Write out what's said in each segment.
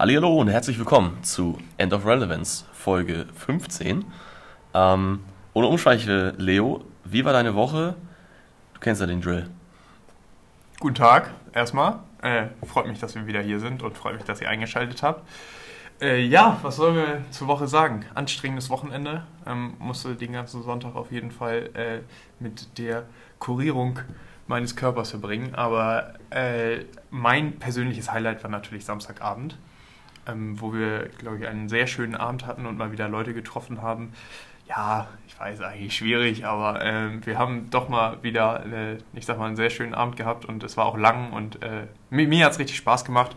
Hallo und herzlich willkommen zu End of Relevance, Folge 15. Ähm, ohne Umschweiche, Leo, wie war deine Woche? Du kennst ja den Drill. Guten Tag, erstmal. Äh, freut mich, dass wir wieder hier sind und freut mich, dass ihr eingeschaltet habt. Äh, ja, was sollen wir zur Woche sagen? Anstrengendes Wochenende. Ähm, musste den ganzen Sonntag auf jeden Fall äh, mit der Kurierung meines Körpers verbringen. Aber äh, mein persönliches Highlight war natürlich Samstagabend, ähm, wo wir, glaube ich, einen sehr schönen Abend hatten und mal wieder Leute getroffen haben. Ja, ich weiß, eigentlich schwierig, aber äh, wir haben doch mal wieder, äh, ich sag mal, einen sehr schönen Abend gehabt und es war auch lang und äh, mir, mir hat es richtig Spaß gemacht.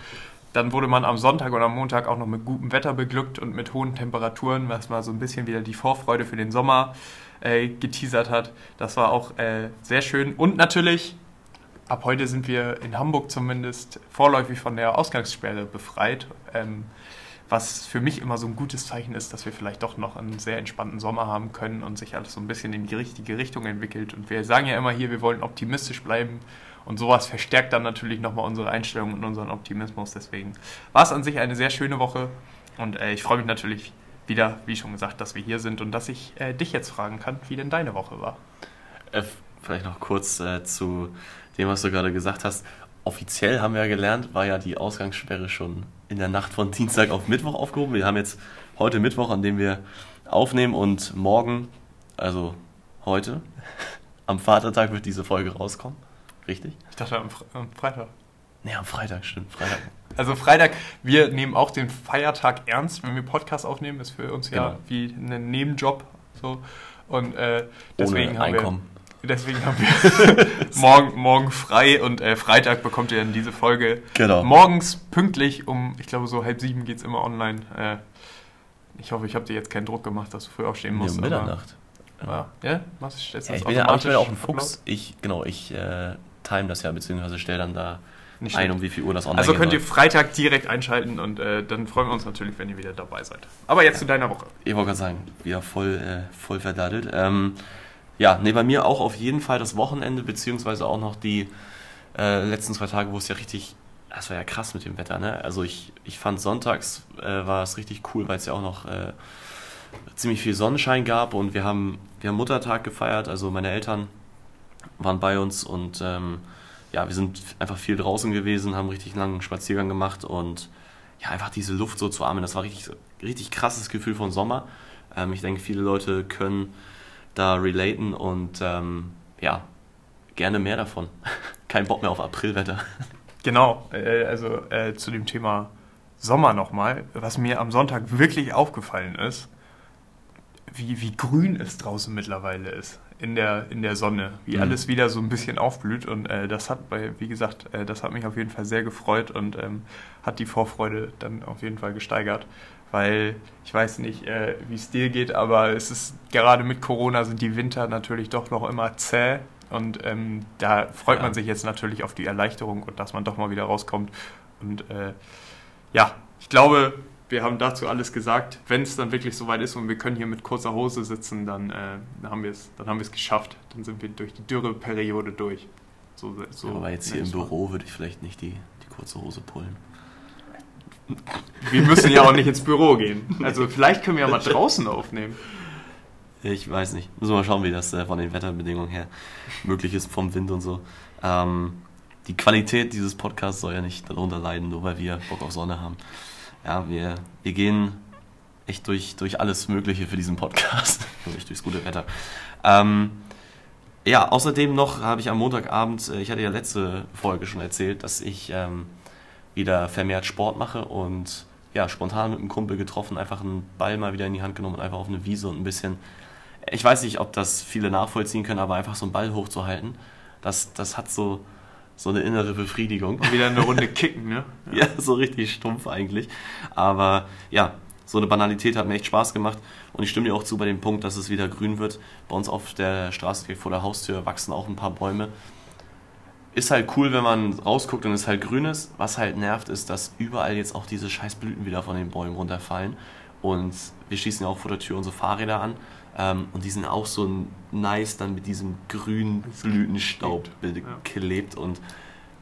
Dann wurde man am Sonntag oder am Montag auch noch mit gutem Wetter beglückt und mit hohen Temperaturen, was mal so ein bisschen wieder die Vorfreude für den Sommer äh, geteasert hat. Das war auch äh, sehr schön. Und natürlich, ab heute sind wir in Hamburg zumindest vorläufig von der Ausgangssperre befreit. Ähm, was für mich immer so ein gutes Zeichen ist, dass wir vielleicht doch noch einen sehr entspannten Sommer haben können und sich alles so ein bisschen in die richtige Richtung entwickelt. Und wir sagen ja immer hier, wir wollen optimistisch bleiben und sowas verstärkt dann natürlich nochmal unsere Einstellung und unseren Optimismus. Deswegen war es an sich eine sehr schöne Woche und äh, ich freue mich natürlich wieder, wie schon gesagt, dass wir hier sind und dass ich äh, dich jetzt fragen kann, wie denn deine Woche war. Äh, vielleicht noch kurz äh, zu dem, was du gerade gesagt hast. Offiziell haben wir ja gelernt, war ja die Ausgangssperre schon in der Nacht von Dienstag auf Mittwoch aufgehoben. Wir haben jetzt heute Mittwoch, an dem wir aufnehmen und morgen, also heute, am Vatertag wird diese Folge rauskommen. Richtig? Ich dachte am, Fre am Freitag. Nee, am Freitag, stimmt, Freitag. Also Freitag, wir nehmen auch den Feiertag ernst, wenn wir Podcast aufnehmen, ist für uns genau. ja wie ein Nebenjob. So. Und äh, deswegen Ohne Einkommen. Wir, deswegen haben wir morgen, morgen frei und äh, Freitag bekommt ihr dann diese Folge. Genau. Morgens pünktlich um, ich glaube so halb sieben geht es immer online. Äh, ich hoffe, ich habe dir jetzt keinen Druck gemacht, dass du früh aufstehen musst. Um Mitternacht. Ja, ja? Was, ja, ich, bin ja, ich bin auch ein Fuchs. Ich, genau, ich äh, time das ja, beziehungsweise stelle dann da Nicht ein, um wie viel Uhr das online Also könnt ihr Freitag direkt einschalten und äh, dann freuen wir uns natürlich, wenn ihr wieder dabei seid. Aber jetzt ja. zu deiner Woche. Ich wollte gerade sagen, wieder voll, äh, voll verdattelt. Ähm, ja, nee, bei mir auch auf jeden Fall das Wochenende, beziehungsweise auch noch die äh, letzten zwei Tage, wo es ja richtig, das war ja krass mit dem Wetter, ne? Also ich, ich fand sonntags äh, war es richtig cool, weil es ja auch noch äh, ziemlich viel Sonnenschein gab und wir haben, wir haben Muttertag gefeiert, also meine Eltern waren bei uns und ähm, ja, wir sind einfach viel draußen gewesen, haben richtig langen Spaziergang gemacht und ja, einfach diese Luft so zu atmen, das war richtig, richtig krasses Gefühl von Sommer. Ähm, ich denke, viele Leute können da relaten und ähm, ja, gerne mehr davon. Kein Bock mehr auf Aprilwetter. Genau, äh, also äh, zu dem Thema Sommer nochmal, was mir am Sonntag wirklich aufgefallen ist, wie, wie grün es draußen mittlerweile ist in der, in der Sonne, wie mhm. alles wieder so ein bisschen aufblüht. Und äh, das hat bei, wie gesagt, äh, das hat mich auf jeden Fall sehr gefreut und ähm, hat die Vorfreude dann auf jeden Fall gesteigert. Weil ich weiß nicht, äh, wie es dir geht, aber es ist gerade mit Corona sind die Winter natürlich doch noch immer zäh. Und ähm, da freut ja. man sich jetzt natürlich auf die Erleichterung und dass man doch mal wieder rauskommt. Und äh, ja, ich glaube, wir haben dazu alles gesagt. Wenn es dann wirklich soweit ist und wir können hier mit kurzer Hose sitzen, dann, äh, dann haben wir es geschafft. Dann sind wir durch die Dürreperiode durch. So, so ja, aber jetzt hier im Büro würde ich vielleicht nicht die, die kurze Hose pullen. Wir müssen ja auch nicht ins Büro gehen. Also vielleicht können wir ja mal draußen aufnehmen. Ich weiß nicht. Müssen wir mal schauen, wie das äh, von den Wetterbedingungen her möglich ist, vom Wind und so. Ähm, die Qualität dieses Podcasts soll ja nicht darunter leiden, nur weil wir Bock auf Sonne haben ja, wir, wir gehen echt durch, durch alles Mögliche für diesen Podcast, durch, durchs gute Wetter. Ähm, ja, außerdem noch habe ich am Montagabend, äh, ich hatte ja letzte Folge schon erzählt, dass ich ähm, wieder vermehrt Sport mache und ja, spontan mit einem Kumpel getroffen, einfach einen Ball mal wieder in die Hand genommen und einfach auf eine Wiese und ein bisschen, ich weiß nicht, ob das viele nachvollziehen können, aber einfach so einen Ball hochzuhalten, das, das hat so, so eine innere Befriedigung. Und wieder eine Runde kicken, ne? Ja. ja, so richtig stumpf eigentlich. Aber ja, so eine Banalität hat mir echt Spaß gemacht. Und ich stimme dir auch zu bei dem Punkt, dass es wieder grün wird. Bei uns auf der Straße vor der Haustür wachsen auch ein paar Bäume. Ist halt cool, wenn man rausguckt und es halt grün ist. Was halt nervt, ist, dass überall jetzt auch diese scheiß Blüten wieder von den Bäumen runterfallen. Und wir schießen ja auch vor der Tür unsere Fahrräder an. Ähm, und die sind auch so nice dann mit diesem grünen Blütenstaub beklebt. Ja. Und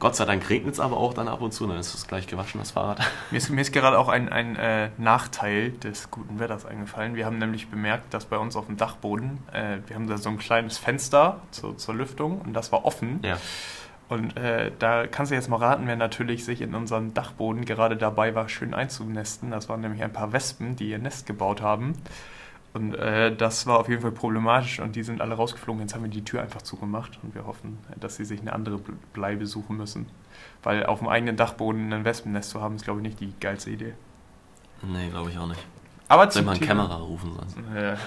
Gott sei Dank regnet es aber auch dann ab und zu, dann ist es gleich gewaschen, das Fahrrad. Mir ist, mir ist gerade auch ein, ein äh, Nachteil des guten Wetters eingefallen. Wir haben nämlich bemerkt, dass bei uns auf dem Dachboden, äh, wir haben da so ein kleines Fenster zur, zur Lüftung und das war offen. Ja. Und äh, da kannst du jetzt mal raten, wer natürlich sich in unserem Dachboden gerade dabei war, schön einzunesten. Das waren nämlich ein paar Wespen, die ihr Nest gebaut haben. Und äh, das war auf jeden Fall problematisch und die sind alle rausgeflogen. Jetzt haben wir die Tür einfach zugemacht und wir hoffen, dass sie sich eine andere Bleibe suchen müssen. Weil auf dem eigenen Dachboden ein Wespennest zu haben, ist, glaube ich, nicht die geilste Idee. Nee, glaube ich auch nicht. Aber Soll zum man Thema, Kamera rufen sonst?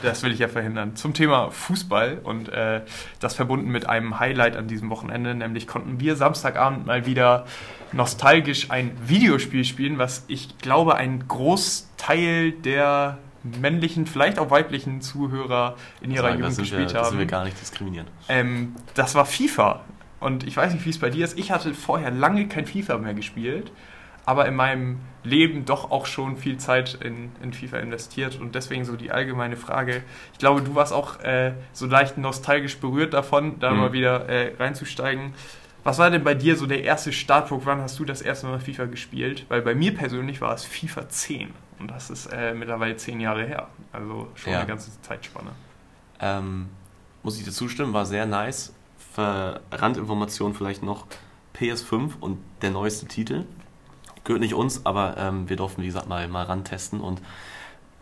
Das will ich ja verhindern. Zum Thema Fußball und äh, das verbunden mit einem Highlight an diesem Wochenende, nämlich konnten wir Samstagabend mal wieder nostalgisch ein Videospiel spielen, was ich glaube ein Großteil der männlichen, vielleicht auch weiblichen Zuhörer in ihrer Sagen, Jugend sind wir, gespielt das wir haben. gar nicht diskriminieren. Ähm, das war FIFA. Und ich weiß nicht, wie es bei dir ist. Ich hatte vorher lange kein FIFA mehr gespielt, aber in meinem Leben doch auch schon viel Zeit in, in FIFA investiert. Und deswegen so die allgemeine Frage. Ich glaube, du warst auch äh, so leicht nostalgisch berührt davon, da Mhm. mal wieder äh, reinzusteigen. Was war denn bei dir so der erste Startpunkt? Wann hast du das erste Mal FIFA gespielt? Weil bei mir persönlich war es FIFA 10. Und das ist äh, mittlerweile zehn Jahre her. Also schon Ja. eine ganze Zeitspanne. Ähm, muss ich dir zustimmen, war sehr nice. Für Randinformation vielleicht noch PS5 und der neueste Titel. Gehört nicht uns, aber ähm, wir durften, wie gesagt, mal, mal rantesten und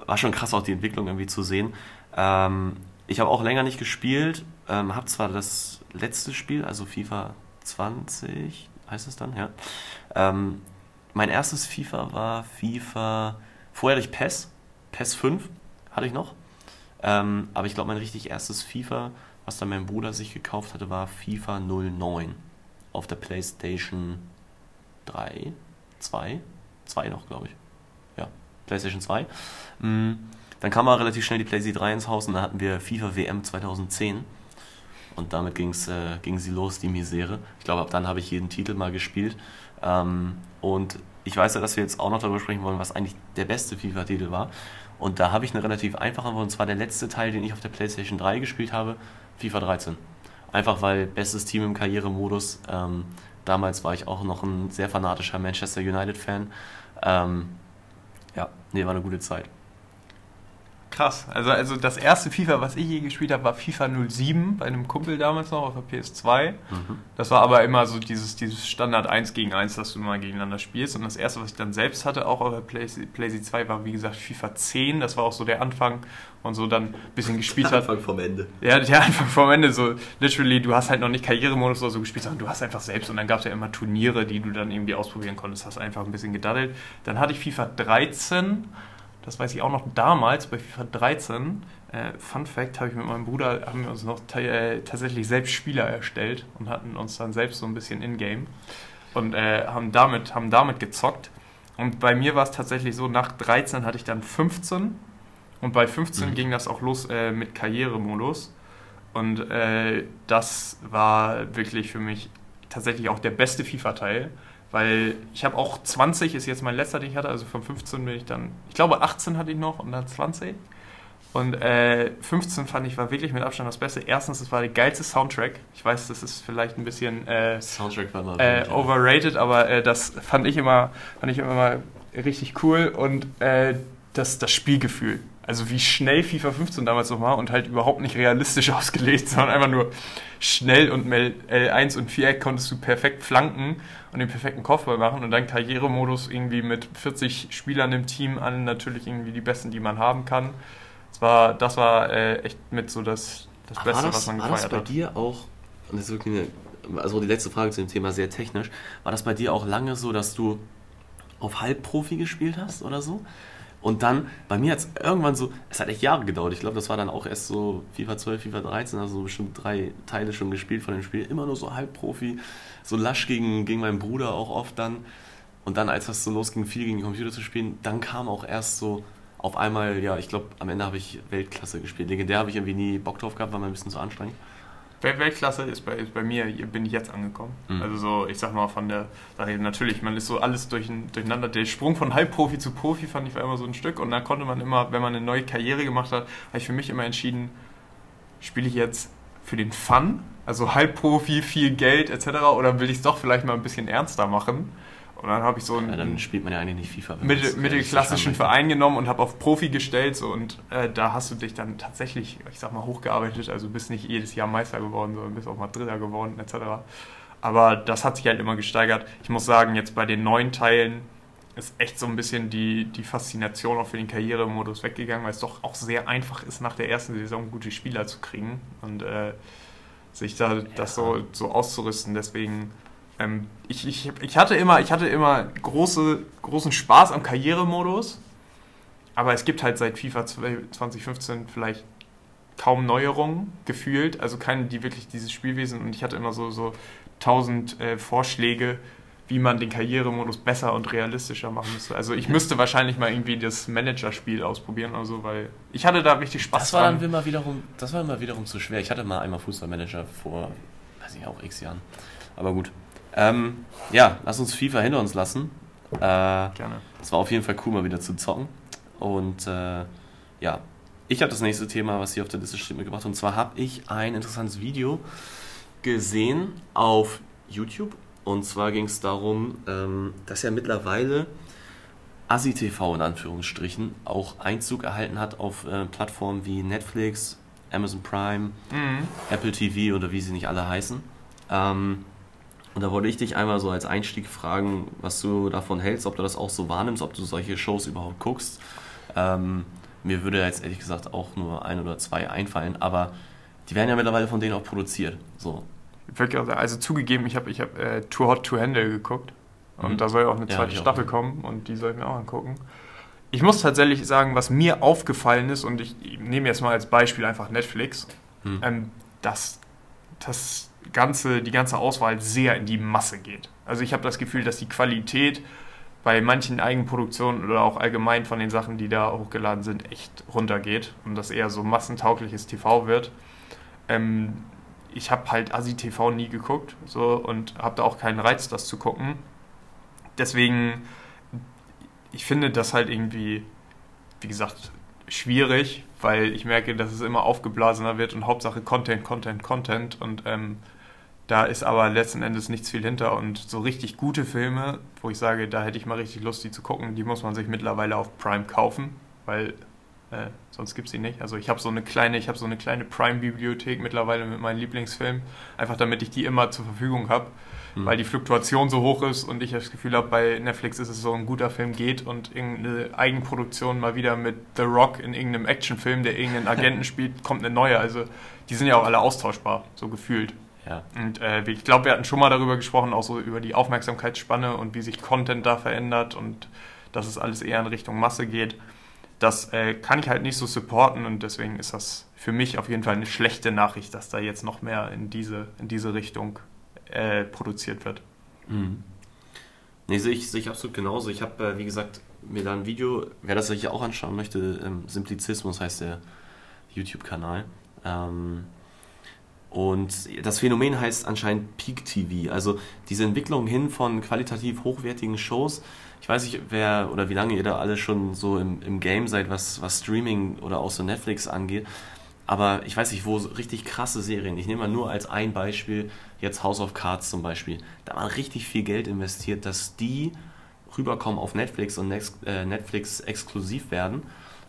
war schon krass auch die Entwicklung irgendwie zu sehen. Ähm, ich habe auch länger nicht gespielt, ähm, habe zwar das letzte Spiel, also FIFA 20, heißt es dann, ja. Ähm, mein erstes FIFA war FIFA, vorher ich PES, PES 5 hatte ich noch. Ähm, aber ich glaube, mein richtig erstes FIFA, was dann mein Bruder sich gekauft hatte, war FIFA 09 auf der PlayStation 3, 2, 2 noch, glaube ich. Ja, PlayStation 2. Mm, Dann kam aber relativ schnell die PlayStation 3 ins Haus und dann hatten wir FIFA WM 2010. Und damit ging's, äh, ging sie los, die Misere. Ich glaube, ab dann habe ich jeden Titel mal gespielt. Ähm, und ich weiß ja, dass wir jetzt auch noch darüber sprechen wollen, was eigentlich der beste FIFA-Titel war. Und da habe ich eine relativ einfache, Antwort, und zwar der letzte Teil, den ich auf der PlayStation 3 gespielt habe, FIFA 13. Einfach weil bestes Team im Karrieremodus. Ähm, damals war ich auch noch ein sehr fanatischer Manchester United-Fan. Ähm, ja, nee, war eine gute Zeit. Krass. Also, also das erste FIFA, was ich je gespielt habe, war FIFA 07 bei einem Kumpel damals noch auf der PS2. Mhm. Das war aber immer so dieses, dieses Standard 1 gegen 1, dass du mal gegeneinander spielst. Und das erste, was ich dann selbst hatte, auch auf der PlayStation PlayStation 2, war wie gesagt FIFA 10. Das war auch so der Anfang und so dann ein bisschen gespielt hat. vom Ende. Ja, der Anfang vom Ende so, literally, du hast halt noch nicht Karrieremodus oder so gespielt, sondern du hast einfach selbst und dann gab es ja immer Turniere, die du dann irgendwie ausprobieren konntest, hast einfach ein bisschen gedaddelt. Dann hatte ich FIFA 13, das weiß ich auch noch damals, bei FIFA 13, äh, Fun Fact, habe ich mit meinem Bruder, haben wir uns noch äh, tatsächlich selbst Spieler erstellt und hatten uns dann selbst so ein bisschen in-game und äh, haben, damit, haben damit gezockt. Und bei mir war es tatsächlich so, nach 13 hatte ich dann 15 und bei 15 Mhm. ging das auch los äh, mit Karrieremodus. Und äh, das war wirklich für mich tatsächlich auch der beste FIFA-Teil, weil ich habe auch 20 ist jetzt mein letzter, den ich hatte, also von 15 bin ich dann, ich glaube 18 hatte ich noch und dann 20. Und äh, 15 fand ich war wirklich mit Abstand das Beste. Erstens, es war der geilste Soundtrack. Ich weiß, das ist vielleicht ein bisschen äh, Soundtrack war mal äh, overrated, aber äh, das fand ich immer, fand ich immer mal richtig cool und äh, das, das Spielgefühl. Also wie schnell FIFA 15 damals noch war und halt überhaupt nicht realistisch ausgelegt, sondern einfach nur schnell und mit L1 und Viereck konntest du perfekt flanken und den perfekten Kopfball machen und dann Karrieremodus irgendwie mit 40 Spielern im Team an, natürlich irgendwie die besten, die man haben kann. Das war, das war äh, echt mit so das, das Beste, das, was man war das gefeiert bei hat. dir auch, und das ist wirklich eine, also die letzte Frage zu dem Thema sehr technisch, war das bei dir auch lange so, dass du auf Halbprofi gespielt hast oder so? Und dann, bei mir hat es irgendwann so, es hat echt Jahre gedauert. Ich glaube, das war dann auch erst so FIFA 12, FIFA 13, also so bestimmt drei Teile schon gespielt von dem Spiel. Immer nur so Halbprofi, so lasch gegen, gegen meinen Bruder auch oft dann. Und dann, als das so losging, viel gegen den Computer zu spielen, dann kam auch erst so auf einmal, ja, ich glaube, am Ende habe ich Weltklasse gespielt. Legendär habe ich irgendwie nie Bock drauf gehabt, war mir ein bisschen zu anstrengend. Wel- Weltklasse ist bei, ist bei mir, bin ich jetzt angekommen. Mhm. Also so, ich sag mal von der Sache, natürlich, man ist so alles durch, durcheinander. Der Sprung von Halbprofi zu Profi fand ich war immer so ein Stück und dann konnte man immer, wenn man eine neue Karriere gemacht hat, habe ich für mich immer entschieden, spiele ich jetzt für den Fun, also Halbprofi, viel Geld etc. Oder will ich es doch vielleicht mal ein bisschen ernster machen? Und dann habe ich so einen Ja, dann spielt man ja eigentlich nicht FIFA. mittel, mittelklassischen Verein genommen und habe auf Profi gestellt. So, und äh, da hast du dich dann tatsächlich, ich sag mal, hochgearbeitet. Also bist nicht jedes Jahr Meister geworden, sondern bist auch mal Dritter geworden etc. Aber das hat sich halt immer gesteigert. Ich muss sagen, jetzt bei den neuen Teilen ist echt so ein bisschen die, die Faszination auch für den Karrieremodus weggegangen, weil es doch auch sehr einfach ist, nach der ersten Saison gute Spieler zu kriegen und äh, sich da das so, so auszurüsten. Deswegen, ähm, ich, ich, ich hatte immer, ich hatte immer große, großen Spaß am Karrieremodus, aber es gibt halt seit FIFA 2015 vielleicht kaum Neuerungen gefühlt, also keine, die wirklich dieses Spielwesen und ich hatte immer so, so tausend äh, Vorschläge, wie man den Karrieremodus besser und realistischer machen müsste. Also ich müsste wahrscheinlich mal irgendwie das Managerspiel ausprobieren oder so, weil ich hatte da richtig Spaß Das war dran. dann immer wiederum, das war immer wiederum zu schwer. Ich hatte mal einmal Fußballmanager vor, weiß ich auch, x Jahren. Aber gut. Ähm, ja, lass uns FIFA hinter uns lassen. Äh, Gerne. es war auf jeden Fall cool, mal wieder zu zocken. Und äh, ja, ich habe das nächste Thema, was hier auf der Liste steht, mitgebracht. Und zwar habe ich ein interessantes Video gesehen auf YouTube. Und zwar ging es darum, ähm, dass ja mittlerweile ASI-TV in Anführungsstrichen auch Einzug erhalten hat auf äh, Plattformen wie Netflix, Amazon Prime, Mhm. Apple TV oder wie sie nicht alle heißen. Ähm, und da wollte ich dich einmal so als Einstieg fragen, was du davon hältst, ob du das auch so wahrnimmst, ob du solche Shows überhaupt guckst. Ähm, mir würde jetzt ehrlich gesagt auch nur ein oder zwei einfallen, aber die werden ja mittlerweile von denen auch produziert. So. Also- zugegeben, ich habe ich hab, äh, Too Hot to Handle geguckt und Mhm. da soll ja auch eine Ja, zweite ich auch. Staffel kommen und die soll ich mir auch angucken. Ich muss tatsächlich sagen, was mir aufgefallen ist, und ich nehme jetzt mal als Beispiel einfach Netflix, Hm. ähm, dass das ganze, die ganze Auswahl sehr in die Masse geht. Also ich habe das Gefühl, dass die Qualität bei manchen Eigenproduktionen oder auch allgemein von den Sachen, die da hochgeladen sind, echt runtergeht und das eher so massentaugliches TV wird. Ähm, ich habe halt Asi TV nie geguckt so und habe da auch keinen Reiz, das zu gucken. Deswegen, ich finde das halt irgendwie, wie gesagt, schwierig, weil ich merke, dass es immer aufgeblasener wird und Hauptsache Content, Content, Content und ähm, da ist aber letzten Endes nichts viel hinter und so richtig gute Filme, wo ich sage, da hätte ich mal richtig Lust, die zu gucken, die muss man sich mittlerweile auf Prime kaufen, weil äh, sonst gibt es die nicht. Also ich habe so eine kleine, ich habe so eine kleine Prime-Bibliothek mittlerweile mit meinen Lieblingsfilmen, einfach damit ich die immer zur Verfügung habe, Hm. weil die Fluktuation so hoch ist und ich das Gefühl habe, bei Netflix ist es so ein guter Film geht und irgendeine Eigenproduktion mal wieder mit The Rock in irgendeinem Actionfilm, der irgendeinen Agenten spielt, kommt eine neue. Also die sind ja auch alle austauschbar, so gefühlt. Ja. Und äh, ich glaube, wir hatten schon mal darüber gesprochen, auch so über die Aufmerksamkeitsspanne und wie sich Content da verändert und dass es alles eher in Richtung Masse geht. Das äh, kann ich halt nicht so supporten und deswegen ist das für mich auf jeden Fall eine schlechte Nachricht, dass da jetzt noch mehr in diese, in diese Richtung äh, produziert wird. Mhm. Nee, sehe ich, sehe ich absolut genauso. Ich habe, äh, wie gesagt, mir da ein Video, wer das sich auch anschauen möchte, ähm, Simplizismus heißt der YouTube-Kanal. Ähm, und das Phänomen heißt anscheinend Peak TV, also diese Entwicklung hin von qualitativ hochwertigen Shows. Ich weiß nicht, wer oder wie lange ihr da alle schon so im, im Game seid, was, was Streaming oder auch so Netflix angeht. Aber ich weiß nicht, wo so richtig krasse Serien, ich nehme mal nur als ein Beispiel jetzt House of Cards zum Beispiel, da war richtig viel Geld investiert, dass die rüberkommen auf Netflix und äh, Netflix exklusiv werden,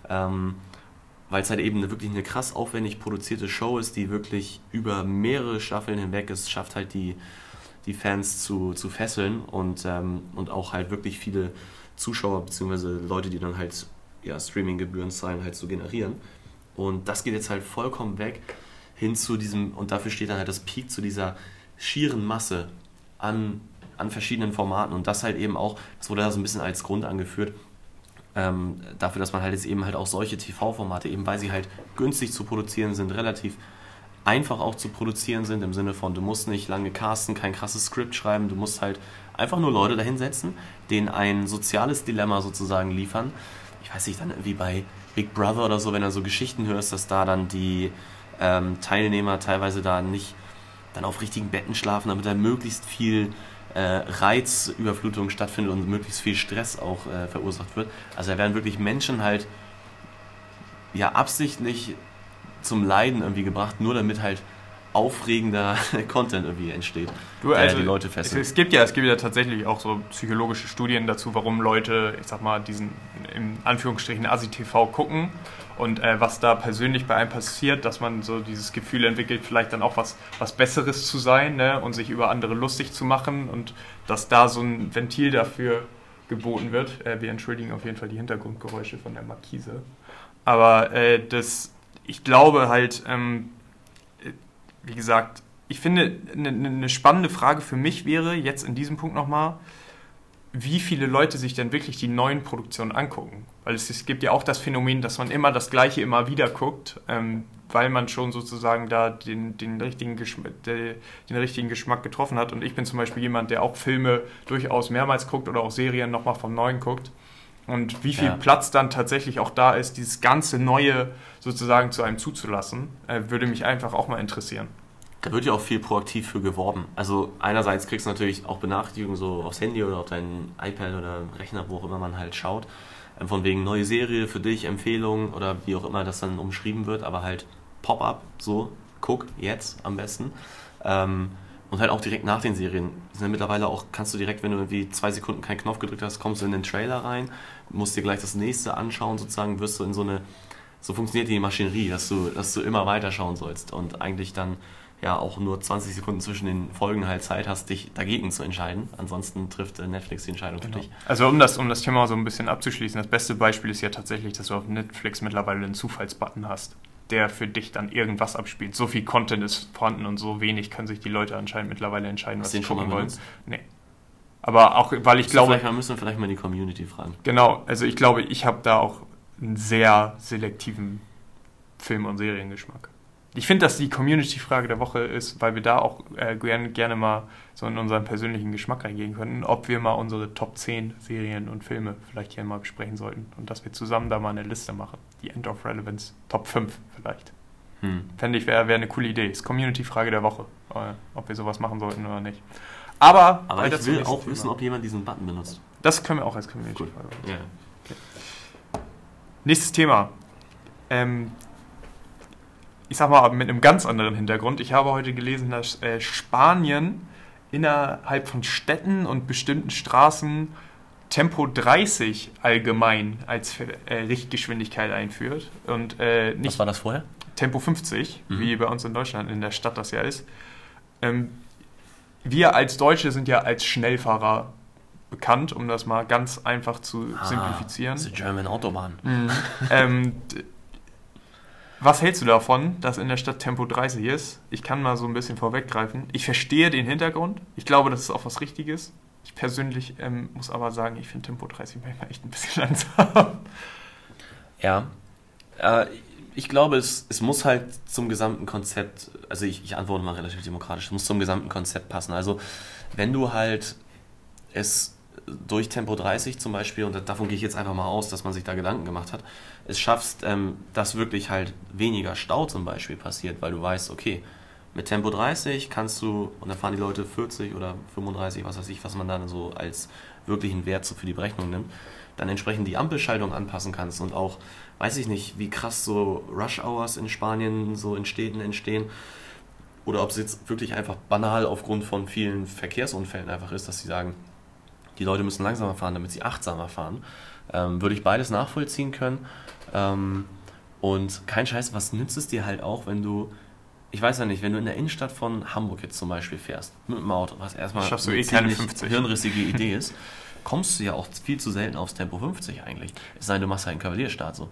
ähm, weil es halt eben wirklich eine krass aufwendig produzierte Show ist, die wirklich über mehrere Staffeln hinweg es schafft halt die, die Fans zu, zu fesseln und, ähm, und auch halt wirklich viele Zuschauer bzw. Leute, die dann halt ja, Streaminggebühren zahlen, halt zu generieren. Und das geht jetzt halt vollkommen weg hin zu diesem, und dafür steht dann halt das Peak zu dieser schieren Masse an, an verschiedenen Formaten. Und das halt eben auch, das wurde da so ein bisschen als Grund angeführt, ähm, dafür, dass man halt jetzt eben halt auch solche TV-Formate, eben weil sie halt günstig zu produzieren sind, relativ einfach auch zu produzieren sind, im Sinne von, du musst nicht lange casten, kein krasses Skript schreiben, du musst halt einfach nur Leute dahinsetzen, denen ein soziales Dilemma sozusagen liefern. Ich weiß nicht, dann wie bei Big Brother oder so, wenn du so Geschichten hörst, dass da dann die ähm, Teilnehmer teilweise da nicht dann auf richtigen Betten schlafen, damit da möglichst viel Reizüberflutung stattfindet und möglichst viel Stress auch äh, verursacht wird. Also da werden wirklich Menschen halt ja absichtlich zum Leiden irgendwie gebracht, nur damit halt aufregender Content irgendwie entsteht, Du, also, die Leute es, fesselt. es gibt ja, es gibt ja tatsächlich auch so psychologische Studien dazu, warum Leute, ich sag mal, diesen in Anführungsstrichen ASI-TV gucken und äh, was da persönlich bei einem passiert, dass man so dieses Gefühl entwickelt, vielleicht dann auch was, was Besseres zu sein ne? und sich über andere lustig zu machen und dass da so ein Ventil dafür geboten wird. Äh, wir entschuldigen auf jeden Fall die Hintergrundgeräusche von der Markise. Aber äh, das, ich glaube halt, ähm, äh, wie gesagt, ich finde, eine, eine spannende Frage für mich wäre jetzt in diesem Punkt nochmal, wie viele Leute sich denn wirklich die neuen Produktionen angucken. Weil es, es gibt ja auch das Phänomen, dass man immer das Gleiche immer wieder guckt, ähm, weil man schon sozusagen da den, den, richtigen Geschm de, den richtigen Geschmack getroffen hat. Und ich bin zum Beispiel jemand, der auch Filme durchaus mehrmals guckt oder auch Serien nochmal von Neuen guckt. Und wie viel Ja. Platz dann tatsächlich auch da ist, dieses ganze Neue sozusagen zu einem zuzulassen, äh, würde mich einfach auch mal interessieren. Da wird ja auch viel proaktiv für geworben. Also einerseits kriegst du natürlich auch Benachrichtigungen so aufs Handy oder auf dein iPad oder Rechner, wo auch immer man halt schaut. Ähm, Von wegen neue Serie für dich, Empfehlung oder wie auch immer das dann umschrieben wird, aber halt Pop-up, so, guck jetzt am besten. Ähm, und halt auch direkt nach den Serien. Sind mittlerweile auch, kannst du direkt, wenn du irgendwie zwei Sekunden keinen Knopf gedrückt hast, kommst du in den Trailer rein, musst dir gleich das nächste anschauen, sozusagen, wirst du in so eine, so funktioniert die Maschinerie, dass du, dass du immer weiter schauen sollst und eigentlich dann ja auch nur 20 Sekunden zwischen den Folgen halt Zeit hast, dich dagegen zu entscheiden. Ansonsten trifft äh, Netflix die Entscheidung für dich. Also um das, um das Thema so ein bisschen abzuschließen, das beste Beispiel ist ja tatsächlich, dass du auf Netflix mittlerweile einen Zufallsbutton hast, der für dich dann irgendwas abspielt. So viel Content ist vorhanden und so wenig können sich die Leute anscheinend mittlerweile entscheiden, was sie gucken wollen. Nee. Aber auch, weil ich Ich glaube, vielleicht mal, müssen wir vielleicht mal die Community fragen. genau, also ich glaube, ich habe da auch einen sehr selektiven Film- und Seriengeschmack. Ich finde, dass die Community-Frage der Woche ist, weil wir da auch äh, gerne, gerne mal so in unseren persönlichen Geschmack reingehen könnten, ob wir mal unsere Top 10 Serien und Filme vielleicht hier mal besprechen sollten und dass wir zusammen da mal eine Liste machen. Die End of Relevance Top 5 vielleicht. Hm. Fände ich, wäre wär eine coole Idee. Ist Community-Frage der Woche, äh, ob wir sowas machen sollten oder nicht. Aber, Aber ich will auch wissen, Thema. ob jemand diesen Button benutzt. Das können wir auch als Community-Frage machen. Ja. Nächstes Thema. Ähm, ich sag mal mit einem ganz anderen Hintergrund. Ich habe heute gelesen, dass äh, Spanien innerhalb von Städten und bestimmten Straßen Tempo 30 allgemein als äh, Richtgeschwindigkeit einführt und äh, Was nicht war das vorher? Tempo 50, Mhm. wie bei uns in Deutschland in der Stadt das ja ist. Ähm, wir als Deutsche sind ja als Schnellfahrer bekannt, um das mal ganz einfach zu simplifizieren. Ah, The German Autobahn. Mhm. ähm, was hältst du davon, dass in der Stadt Tempo 30 ist? Ich kann mal so ein bisschen vorweggreifen. Ich verstehe den Hintergrund. Ich glaube, das ist auch was Richtiges. Ich persönlich ähm, muss aber sagen, ich finde Tempo 30 manchmal echt ein bisschen langsam. Ja. Äh, ich glaube, es, es muss halt zum gesamten Konzept, also ich, ich antworte mal relativ demokratisch, es muss zum gesamten Konzept passen. Also wenn du halt es durch Tempo 30 zum Beispiel, und davon gehe ich jetzt einfach mal aus, dass man sich da Gedanken gemacht hat, es schaffst, ähm, dass wirklich halt weniger Stau zum Beispiel passiert, weil du weißt, okay, mit Tempo 30 kannst du, und da fahren die Leute 40 oder 35, was weiß ich, was man dann so als wirklichen Wert für die Berechnung nimmt, dann entsprechend die Ampelschaltung anpassen kannst und auch, weiß ich nicht, wie krass so Rush Hours in Spanien so in Städten entstehen. Oder ob es jetzt wirklich einfach banal aufgrund von vielen Verkehrsunfällen einfach ist, dass sie sagen, die Leute müssen langsamer fahren, damit sie achtsamer fahren. Ähm, würde ich beides nachvollziehen können. Ähm, und kein Scheiß, was nützt es dir halt auch, wenn du, ich weiß ja nicht, wenn du in der Innenstadt von Hamburg jetzt zum Beispiel fährst, mit dem Auto, was erstmal Schaffst du eine eh keine ziemlich 50. hirnrissige Idee ist, kommst du ja auch viel zu selten aufs Tempo 50 eigentlich. Es sei denn, du machst halt einen Kavalierstart so.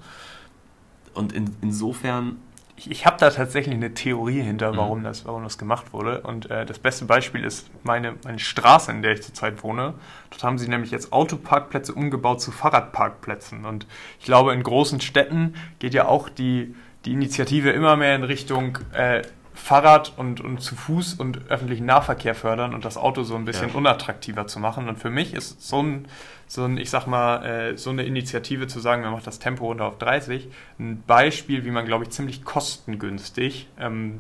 Und in, insofern, Ich, ich habe da tatsächlich eine Theorie hinter, Mhm. warum, das, warum das gemacht wurde. Und äh, das beste Beispiel ist meine, meine Straße, in der ich zurzeit wohne. Dort haben sie nämlich jetzt Autoparkplätze umgebaut zu Fahrradparkplätzen. Und ich glaube, in großen Städten geht ja auch die, die Initiative immer mehr in Richtung äh, Fahrrad und, und zu Fuß und öffentlichen Nahverkehr fördern und das Auto so ein bisschen Ja. unattraktiver zu machen. Und für mich ist so ein, so ein ich sag mal, äh, so eine Initiative zu sagen, man macht das Tempo runter auf 30, ein Beispiel, wie man, glaube ich, ziemlich kostengünstig ähm,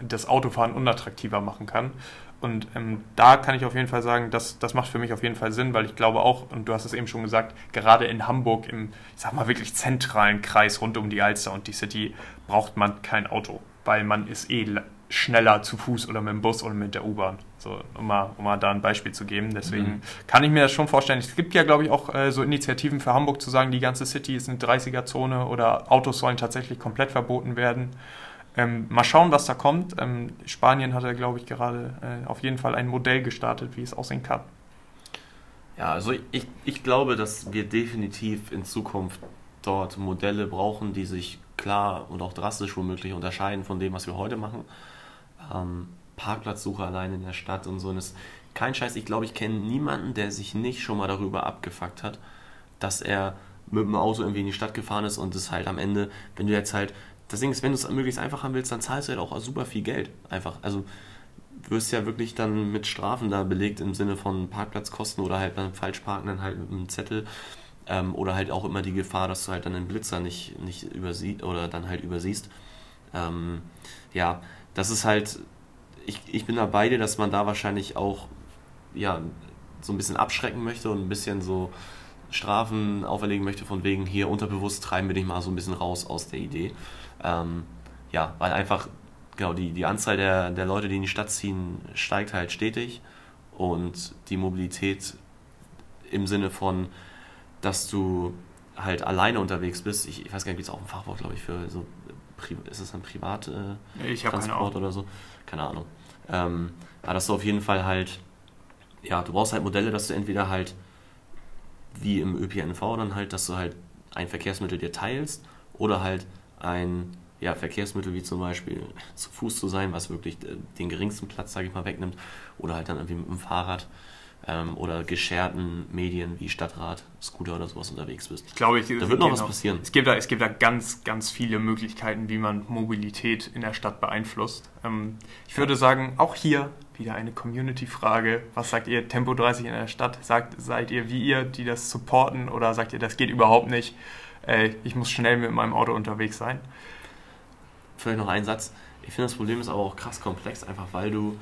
das Autofahren unattraktiver machen kann. Und ähm, da kann ich auf jeden Fall sagen, das, das macht für mich auf jeden Fall Sinn, weil ich glaube auch, und du hast es eben schon gesagt, gerade in Hamburg, im, ich sag mal, wirklich zentralen Kreis rund um die Alster und die City, braucht man kein Auto. weil man ist eh schneller zu Fuß oder mit dem Bus oder mit der U-Bahn. So, um mal, um mal da ein Beispiel zu geben. Deswegen mhm. kann ich mir das schon vorstellen. Es gibt ja, glaube ich, auch äh, so Initiativen für Hamburg zu sagen, die ganze City ist eine 30er-Zone oder Autos sollen tatsächlich komplett verboten werden. Ähm, mal schauen, was da kommt. Ähm, Spanien hat ja, glaube ich, gerade äh, auf jeden Fall ein Modell gestartet, wie es aussehen kann. Ja, also ich, ich glaube, dass wir definitiv in Zukunft dort Modelle brauchen, die sich klar und auch drastisch womöglich unterscheiden von dem, was wir heute machen. Ähm, Parkplatzsuche allein in der Stadt und so. Und ist kein Scheiß, ich glaube, ich kenne niemanden, der sich nicht schon mal darüber abgefuckt hat, dass er mit dem Auto irgendwie in die Stadt gefahren ist und es halt am Ende, wenn du jetzt halt, das Ding ist, wenn du es möglichst einfach haben willst, dann zahlst du halt auch super viel Geld. Einfach. Also wirst ja wirklich dann mit Strafen da belegt im Sinne von Parkplatzkosten oder halt beim Falschparken dann halt mit einem Zettel. Ähm, oder halt auch immer die Gefahr, dass du halt dann den Blitzer nicht, nicht übersiehst oder dann halt übersiehst. Ähm, ja, das ist halt, ich, ich bin da bei dir, dass man da wahrscheinlich auch ja, so ein bisschen abschrecken möchte und ein bisschen so Strafen auferlegen möchte, von wegen hier unterbewusst treiben wir dich mal so ein bisschen raus aus der Idee. Ähm, ja, weil einfach genau die, die Anzahl der, der Leute, die in die Stadt ziehen, steigt halt stetig und die Mobilität im Sinne von, dass du halt alleine unterwegs bist, ich, ich weiß gar nicht, gibt es auch ein Fachwort, glaube ich, für so, ist es ein Privattransport äh, oder so? Keine Ahnung. Ähm, aber dass du auf jeden Fall halt, ja, du brauchst halt Modelle, dass du entweder halt wie im ÖPNV dann halt, dass du halt ein Verkehrsmittel dir teilst oder halt ein ja, Verkehrsmittel wie zum Beispiel zu Fuß zu sein, was wirklich den geringsten Platz, sage ich mal, wegnimmt, oder halt dann irgendwie mit dem Fahrrad ähm, oder gescherten Medien wie Stadtrat, Scooter oder sowas unterwegs bist. Ich glaube, ich, da wird noch was passieren. Es gibt, da, es gibt da ganz, ganz viele Möglichkeiten, wie man Mobilität in der Stadt beeinflusst. Ähm, ich würde sagen, auch hier wieder eine Community-Frage. Was sagt ihr, Tempo 30 in der Stadt? Sagt, seid ihr wie ihr, die das supporten oder sagt ihr, das geht überhaupt nicht? Äh, ich muss schnell mit meinem Auto unterwegs sein. Vielleicht noch ein Satz. Ich finde, das Problem ist aber auch krass komplex, einfach weil du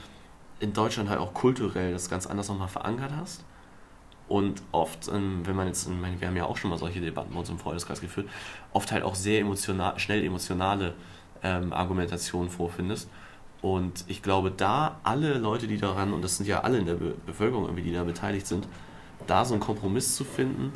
in Deutschland halt auch kulturell das ganz anders nochmal verankert hast. Und oft, ähm, wenn man jetzt, wir haben ja auch schon mal solche Debatten bei uns im Freundeskreis geführt, oft halt auch sehr emotional, schnell emotionale ähm, Argumentationen vorfindest. Und ich glaube, da alle Leute, die daran, und das sind ja alle in der Be Bevölkerung irgendwie, die da beteiligt sind, da so einen Kompromiss zu finden,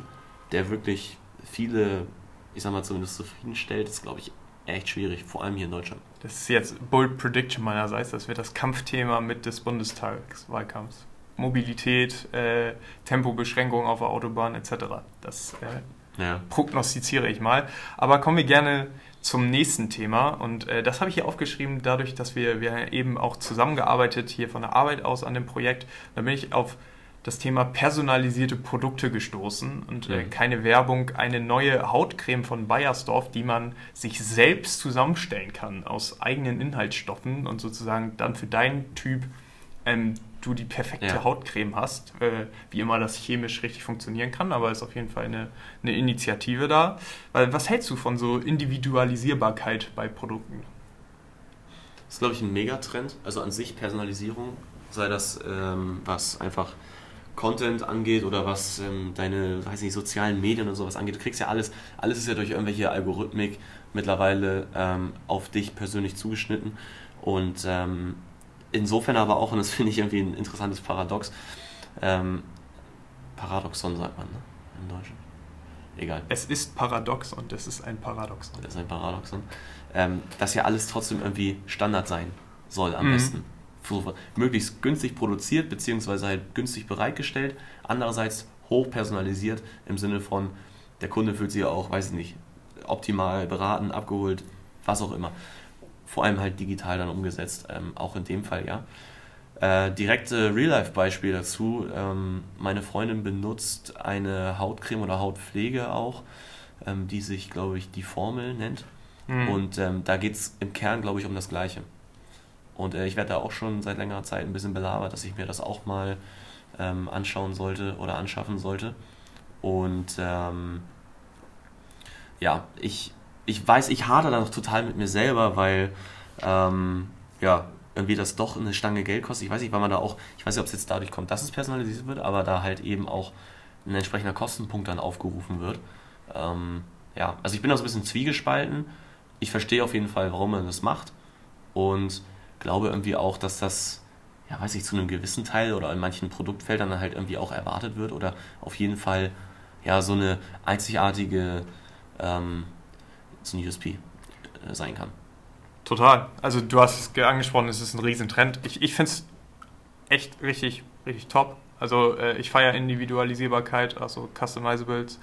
der wirklich viele, ich sag mal zumindest zufriedenstellt, ist, glaube ich, echt schwierig, vor allem hier in Deutschland. Das ist jetzt Bold Prediction meinerseits, das wird das Kampfthema mit des Bundestagswahlkampfs. Mobilität, äh, Tempobeschränkungen auf der Autobahn etc. Das äh, ja. prognostiziere ich mal. Aber kommen wir gerne zum nächsten Thema. Und äh, das habe ich hier aufgeschrieben, dadurch, dass wir, wir eben auch zusammengearbeitet hier von der Arbeit aus an dem Projekt. Da bin ich auf das Thema personalisierte Produkte gestoßen und äh, keine Werbung, eine neue Hautcreme von Bayersdorf, die man sich selbst zusammenstellen kann aus eigenen Inhaltsstoffen und sozusagen dann für deinen Typ ähm, du die perfekte ja. Hautcreme hast, äh, wie immer das chemisch richtig funktionieren kann, aber ist auf jeden Fall eine, eine Initiative da. Weil was hältst du von so Individualisierbarkeit bei Produkten? Das ist, glaube ich, ein Megatrend. Also an sich Personalisierung, sei das ähm, was einfach Content angeht oder was ähm, deine, weiß nicht, sozialen Medien und sowas angeht. Du kriegst ja alles, alles ist ja durch irgendwelche Algorithmik mittlerweile ähm, auf dich persönlich zugeschnitten. Und ähm, insofern aber auch, und das finde ich irgendwie ein interessantes Paradox, ähm, Paradoxon sagt man, ne? Im Deutschen. Egal. Es ist paradox und es ist ein Paradoxon. Es ist ein Paradoxon. Ähm, dass ja alles trotzdem irgendwie Standard sein soll am mhm. besten möglichst günstig produziert beziehungsweise halt günstig bereitgestellt, andererseits hoch personalisiert im Sinne von der Kunde fühlt sich auch, weiß ich nicht, optimal beraten, abgeholt, was auch immer. Vor allem halt digital dann umgesetzt, ähm, auch in dem Fall ja. Äh, direkte Real-Life-Beispiel dazu. Ähm, meine Freundin benutzt eine Hautcreme oder Hautpflege auch, ähm, die sich, glaube ich, die Formel nennt. Mhm. Und ähm, da geht es im Kern, glaube ich, um das Gleiche. Und äh, ich werde da auch schon seit längerer Zeit ein bisschen belabert, dass ich mir das auch mal ähm, anschauen sollte oder anschaffen sollte. Und ähm, ja, ich, ich weiß, ich hadere da noch total mit mir selber, weil ähm, ja, irgendwie das doch eine Stange Geld kostet. Ich weiß nicht, weil man da auch, ich weiß nicht, ob es jetzt dadurch kommt, dass es personalisiert wird, aber da halt eben auch ein entsprechender Kostenpunkt dann aufgerufen wird. Ähm, ja, also ich bin da so ein bisschen zwiegespalten. Ich verstehe auf jeden Fall, warum man das macht. und glaube irgendwie auch, dass das, ja, weiß ich, zu einem gewissen Teil oder in manchen Produktfeldern halt irgendwie auch erwartet wird oder auf jeden Fall ja so eine einzigartige ähm, so ein USP äh, sein kann. Total. Also du hast es angesprochen, es ist ein Riesentrend. Ich, ich finde es echt richtig, richtig top. Also äh, ich feiere Individualisierbarkeit, also Customizables.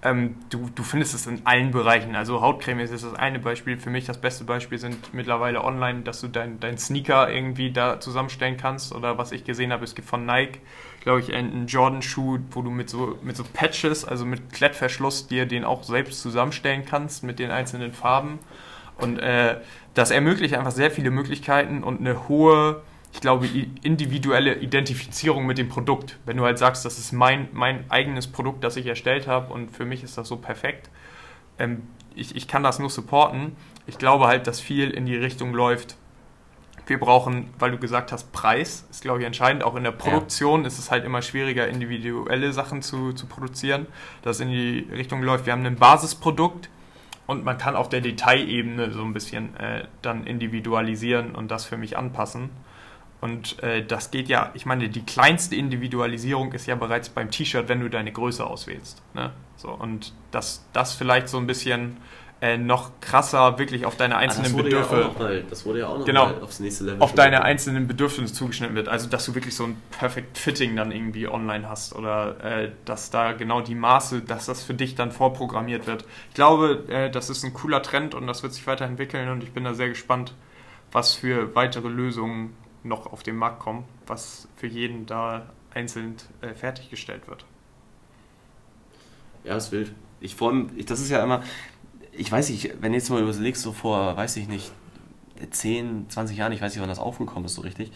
Ähm, du, du findest es in allen Bereichen. Also Hautcreme ist das eine Beispiel. Für mich das beste Beispiel sind mittlerweile online, dass du dein, dein Sneaker irgendwie da zusammenstellen kannst. Oder was ich gesehen habe, es gibt von Nike, glaube ich, einen Jordan-Schuh, wo du mit so, mit so Patches, also mit Klettverschluss, dir den auch selbst zusammenstellen kannst mit den einzelnen Farben. Und äh, das ermöglicht einfach sehr viele Möglichkeiten und eine hohe ich glaube, individuelle Identifizierung mit dem Produkt. Wenn du halt sagst, das ist mein, mein eigenes Produkt, das ich erstellt habe und für mich ist das so perfekt, ähm, ich, ich kann das nur supporten. Ich glaube halt, dass viel in die Richtung läuft. Wir brauchen, weil du gesagt hast, Preis ist, glaube ich, entscheidend. Auch in der Produktion ja. ist es halt immer schwieriger, individuelle Sachen zu, zu produzieren, dass in die Richtung läuft. Wir haben ein Basisprodukt, und man kann auf der Detailebene so ein bisschen äh, dann individualisieren und das für mich anpassen. Und äh, das geht ja, ich meine, die kleinste Individualisierung ist ja bereits beim T-Shirt, wenn du deine Größe auswählst. Ne? So, und dass das vielleicht so ein bisschen äh, noch krasser wirklich auf deine ah, einzelnen ah, Bedürfnisse. Ja das wurde ja auch noch genau, aufs nächste Level. Auf deine einzelnen Bedürfnisse zugeschnitten wird. Also dass du wirklich so ein Perfect Fitting dann irgendwie online hast oder äh, dass da genau die Maße, dass das für dich dann vorprogrammiert wird. Ich glaube, äh, das ist ein cooler Trend und das wird sich weiterentwickeln und ich bin da sehr gespannt, was für weitere Lösungen noch auf den Markt kommen, was für jeden da einzeln äh, fertiggestellt wird. Ja, ist wild. Ich vor allem, ich, das ist ja immer, ich weiß nicht, wenn du jetzt mal überlegst, so vor, weiß ich nicht, 10, 20 Jahren, ich weiß nicht, wann das aufgekommen ist so richtig,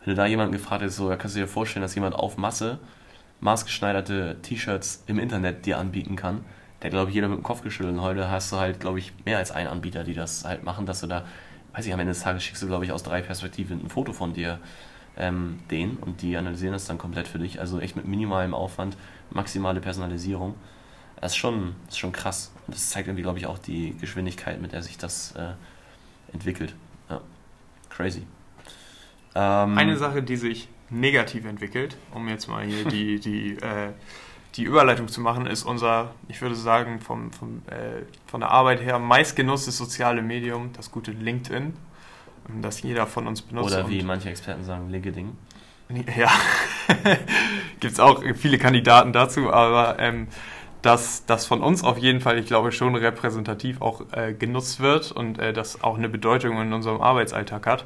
wenn du da jemanden gefragt hättest, so, ja, kannst du dir vorstellen, dass jemand auf Masse maßgeschneiderte T-Shirts im Internet dir anbieten kann, der glaube ich jeder mit dem Kopf geschüttelt. Und heute hast du halt, glaube ich, mehr als einen Anbieter, die das halt machen, dass du da weiß ich, am Ende des Tages schickst du, glaube ich, aus drei Perspektiven ein Foto von dir ähm, denen und die analysieren das dann komplett für dich. Also echt mit minimalem Aufwand, maximale Personalisierung. Das ist schon, das ist schon krass. Und das zeigt irgendwie, glaube ich, auch die Geschwindigkeit, mit der sich das äh, entwickelt. Ja. Crazy. Ähm, Eine Sache, die sich negativ entwickelt, um jetzt mal hier die, die äh, die Überleitung zu machen, ist unser, ich würde sagen, vom, vom, äh, von der Arbeit her meistgenutztes soziale Medium, das gute LinkedIn, das jeder von uns benutzt. Oder wie manche Experten sagen, LinkedIn. Ja, gibt es auch viele Kandidaten dazu, aber ähm, dass das von uns auf jeden Fall, ich glaube, schon repräsentativ auch äh, genutzt wird und äh, das auch eine Bedeutung in unserem Arbeitsalltag hat.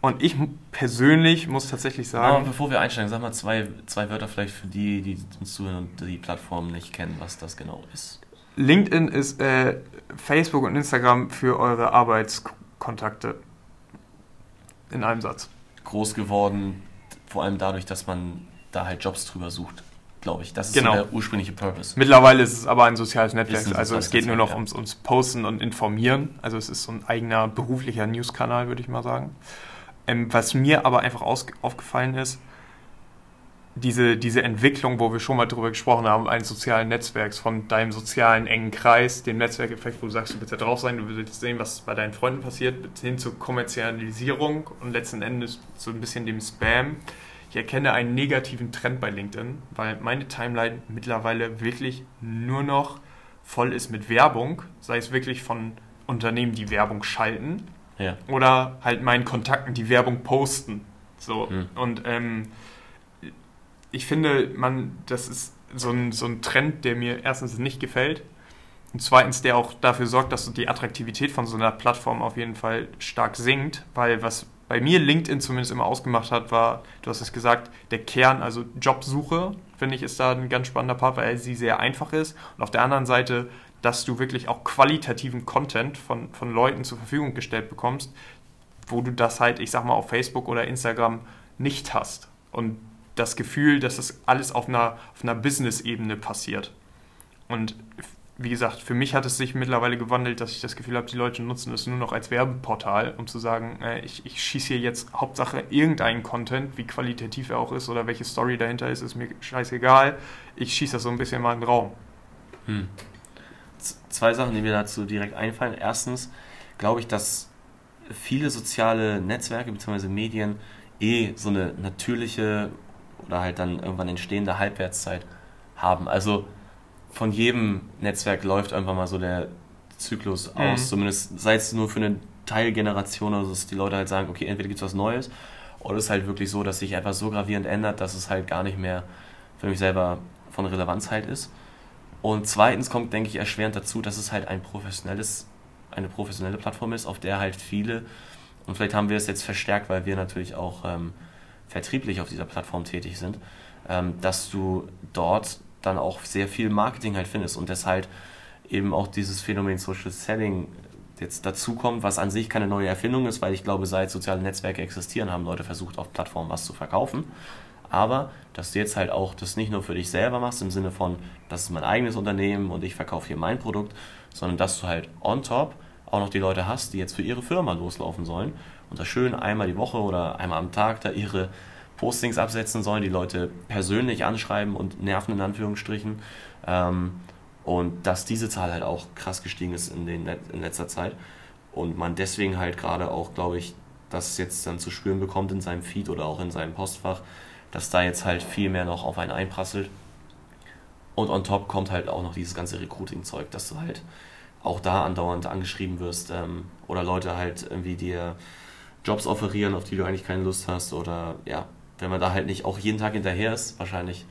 Und ich persönlich muss tatsächlich sagen. Aber bevor wir einsteigen, sag mal zwei, zwei Wörter vielleicht für die, die uns zuhören und die Plattform nicht kennen, was das genau ist. LinkedIn ist äh, Facebook und Instagram für eure Arbeitskontakte. In einem Satz. Groß geworden, vor allem dadurch, dass man da halt Jobs drüber sucht glaube ich. Das ist genau. so der ursprüngliche Purpose. Mittlerweile ist es aber ein soziales Netzwerk. Ein also es geht nur noch ja. ums, ums Posten und Informieren. Also es ist so ein eigener beruflicher News-Kanal, würde ich mal sagen. Ähm, was mir aber einfach aufgefallen ist, diese, diese Entwicklung, wo wir schon mal drüber gesprochen haben, eines sozialen Netzwerks, von deinem sozialen engen Kreis, dem Netzwerkeffekt, wo du sagst, du willst da drauf sein, du willst sehen, was bei deinen Freunden passiert, hin zur Kommerzialisierung und letzten Endes so ein bisschen dem Spam ich erkenne einen negativen Trend bei LinkedIn, weil meine Timeline mittlerweile wirklich nur noch voll ist mit Werbung, sei es wirklich von Unternehmen, die Werbung schalten ja. oder halt meinen Kontakten, die Werbung posten. So hm. und ähm, ich finde, man, das ist so ein, so ein Trend, der mir erstens nicht gefällt und zweitens, der auch dafür sorgt, dass die Attraktivität von so einer Plattform auf jeden Fall stark sinkt, weil was bei mir LinkedIn zumindest immer ausgemacht hat, war, du hast es gesagt, der Kern, also Jobsuche, finde ich, ist da ein ganz spannender Part, weil sie sehr einfach ist. Und auf der anderen Seite, dass du wirklich auch qualitativen Content von, von Leuten zur Verfügung gestellt bekommst, wo du das halt, ich sag mal, auf Facebook oder Instagram nicht hast. Und das Gefühl, dass das alles auf einer, auf einer Business-Ebene passiert. Und wie gesagt, für mich hat es sich mittlerweile gewandelt, dass ich das Gefühl habe, die Leute nutzen es nur noch als Werbeportal, um zu sagen, äh, ich, ich schieße hier jetzt Hauptsache irgendeinen Content, wie qualitativ er auch ist oder welche Story dahinter ist, ist mir scheißegal. Ich schieße das so ein bisschen mal in den Raum. Hm. Zwei Sachen, die mir dazu direkt einfallen. Erstens glaube ich, dass viele soziale Netzwerke bzw. Medien eh so eine natürliche oder halt dann irgendwann entstehende Halbwertszeit haben. Also von jedem Netzwerk läuft irgendwann mal so der Zyklus aus, mhm. zumindest sei es nur für eine Teilgeneration, also dass die Leute halt sagen, okay, entweder gibt es was Neues oder es ist halt wirklich so, dass sich etwas so gravierend ändert, dass es halt gar nicht mehr für mich selber von Relevanz halt ist. Und zweitens kommt, denke ich, erschwerend dazu, dass es halt ein professionelles, eine professionelle Plattform ist, auf der halt viele, und vielleicht haben wir es jetzt verstärkt, weil wir natürlich auch ähm, vertrieblich auf dieser Plattform tätig sind, ähm, dass du dort dann auch sehr viel Marketing halt findest und deshalb eben auch dieses Phänomen Social Selling jetzt dazukommt, was an sich keine neue Erfindung ist, weil ich glaube, seit soziale Netzwerke existieren, haben Leute versucht, auf Plattformen was zu verkaufen. Aber dass du jetzt halt auch das nicht nur für dich selber machst, im Sinne von, das ist mein eigenes Unternehmen und ich verkaufe hier mein Produkt, sondern dass du halt on top auch noch die Leute hast, die jetzt für ihre Firma loslaufen sollen und da schön einmal die Woche oder einmal am Tag da ihre Postings absetzen sollen, die Leute persönlich anschreiben und nerven in Anführungsstrichen. Ähm, und dass diese Zahl halt auch krass gestiegen ist in, den, in letzter Zeit. Und man deswegen halt gerade auch, glaube ich, das jetzt dann zu spüren bekommt in seinem Feed oder auch in seinem Postfach, dass da jetzt halt viel mehr noch auf einen einprasselt. Und on top kommt halt auch noch dieses ganze Recruiting-Zeug, dass du halt auch da andauernd angeschrieben wirst ähm, oder Leute halt irgendwie dir Jobs offerieren, auf die du eigentlich keine Lust hast oder ja, wenn man da halt nicht auch jeden Tag hinterher ist, wahrscheinlich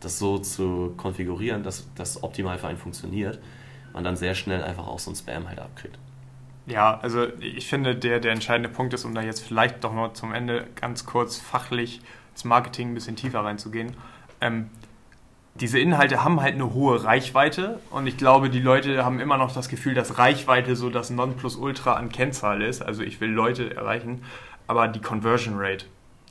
das so zu konfigurieren, dass das optimal für einen funktioniert, man dann sehr schnell einfach auch so ein Spam halt abkriegt. Ja, also ich finde, der, der entscheidende Punkt ist, um da jetzt vielleicht doch noch zum Ende ganz kurz fachlich ins Marketing ein bisschen tiefer reinzugehen. Ähm, diese Inhalte haben halt eine hohe Reichweite und ich glaube, die Leute haben immer noch das Gefühl, dass Reichweite so das Nonplusultra an Kennzahl ist. Also ich will Leute erreichen, aber die Conversion Rate,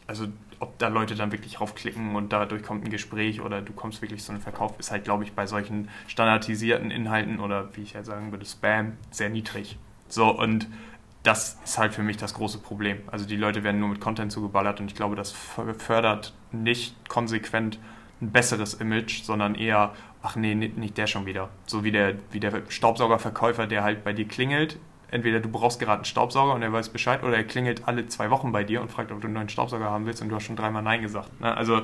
also ob da Leute dann wirklich raufklicken und dadurch kommt ein Gespräch oder du kommst wirklich zu einem Verkauf, ist halt, glaube ich, bei solchen standardisierten Inhalten oder wie ich halt sagen würde, Spam sehr niedrig. So, und das ist halt für mich das große Problem. Also die Leute werden nur mit Content zugeballert und ich glaube, das fördert nicht konsequent ein besseres Image, sondern eher, ach nee, nicht der schon wieder. So wie der, wie der Staubsaugerverkäufer, der halt bei dir klingelt, entweder du brauchst gerade einen Staubsauger und er weiß Bescheid oder er klingelt alle zwei Wochen bei dir und fragt, ob du einen neuen Staubsauger haben willst und du hast schon dreimal Nein gesagt. Ne? Also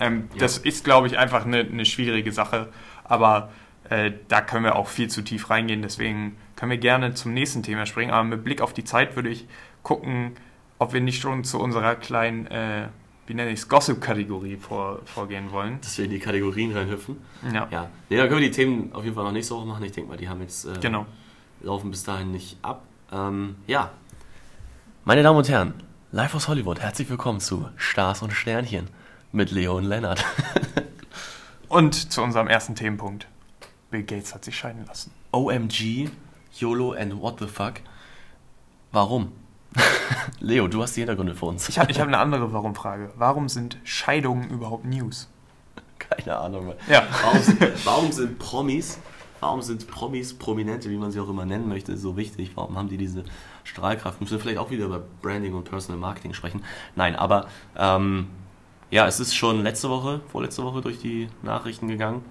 ähm, ja. das ist, glaube ich, einfach eine, eine schwierige Sache, aber äh, da können wir auch viel zu tief reingehen, deswegen können wir gerne zum nächsten Thema springen, aber mit Blick auf die Zeit würde ich gucken, ob wir nicht schon zu unserer kleinen, äh, wie nenne ich es, Gossip-Kategorie vor, vorgehen wollen. Dass wir in die Kategorien reinhüpfen? Ja. Ja, nee, dann können wir die Themen auf jeden Fall noch nicht so machen. Ich denke mal, die haben jetzt... Äh, genau laufen bis dahin nicht ab. Ähm, ja, meine Damen und Herren, Live aus Hollywood, herzlich willkommen zu Stars und Sternchen mit Leo und Lennart. und zu unserem ersten Themenpunkt. Bill Gates hat sich scheiden lassen. OMG, YOLO and what the fuck? Warum? Leo, du hast die Hintergründe für uns. Ich habe ich hab eine andere Warum-Frage. Warum sind Scheidungen überhaupt News? Keine Ahnung. Ja. Warum, warum sind Promis Warum sind Promis, Prominente, wie man sie auch immer nennen möchte, so wichtig? Warum haben die diese Strahlkraft? Müssen wir vielleicht auch wieder über Branding und Personal Marketing sprechen? Nein, aber ähm, ja, es ist schon letzte Woche, vorletzte Woche durch die Nachrichten gegangen.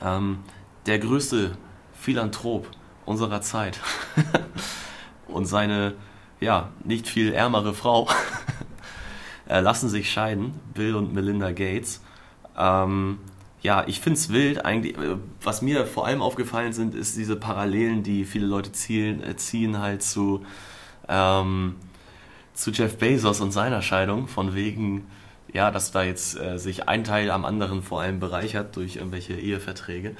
Ähm, der größte Philanthrop unserer Zeit und seine ja nicht viel ärmere Frau lassen sich scheiden, Bill und Melinda Gates. Ähm, ja, ich finde es wild eigentlich. Äh, was mir vor allem aufgefallen sind, ist diese Parallelen, die viele Leute zielen, äh, ziehen halt zu, ähm, zu Jeff Bezos und seiner Scheidung, von wegen, ja, dass da jetzt äh, sich ein Teil am anderen vor allem bereichert durch irgendwelche Eheverträge.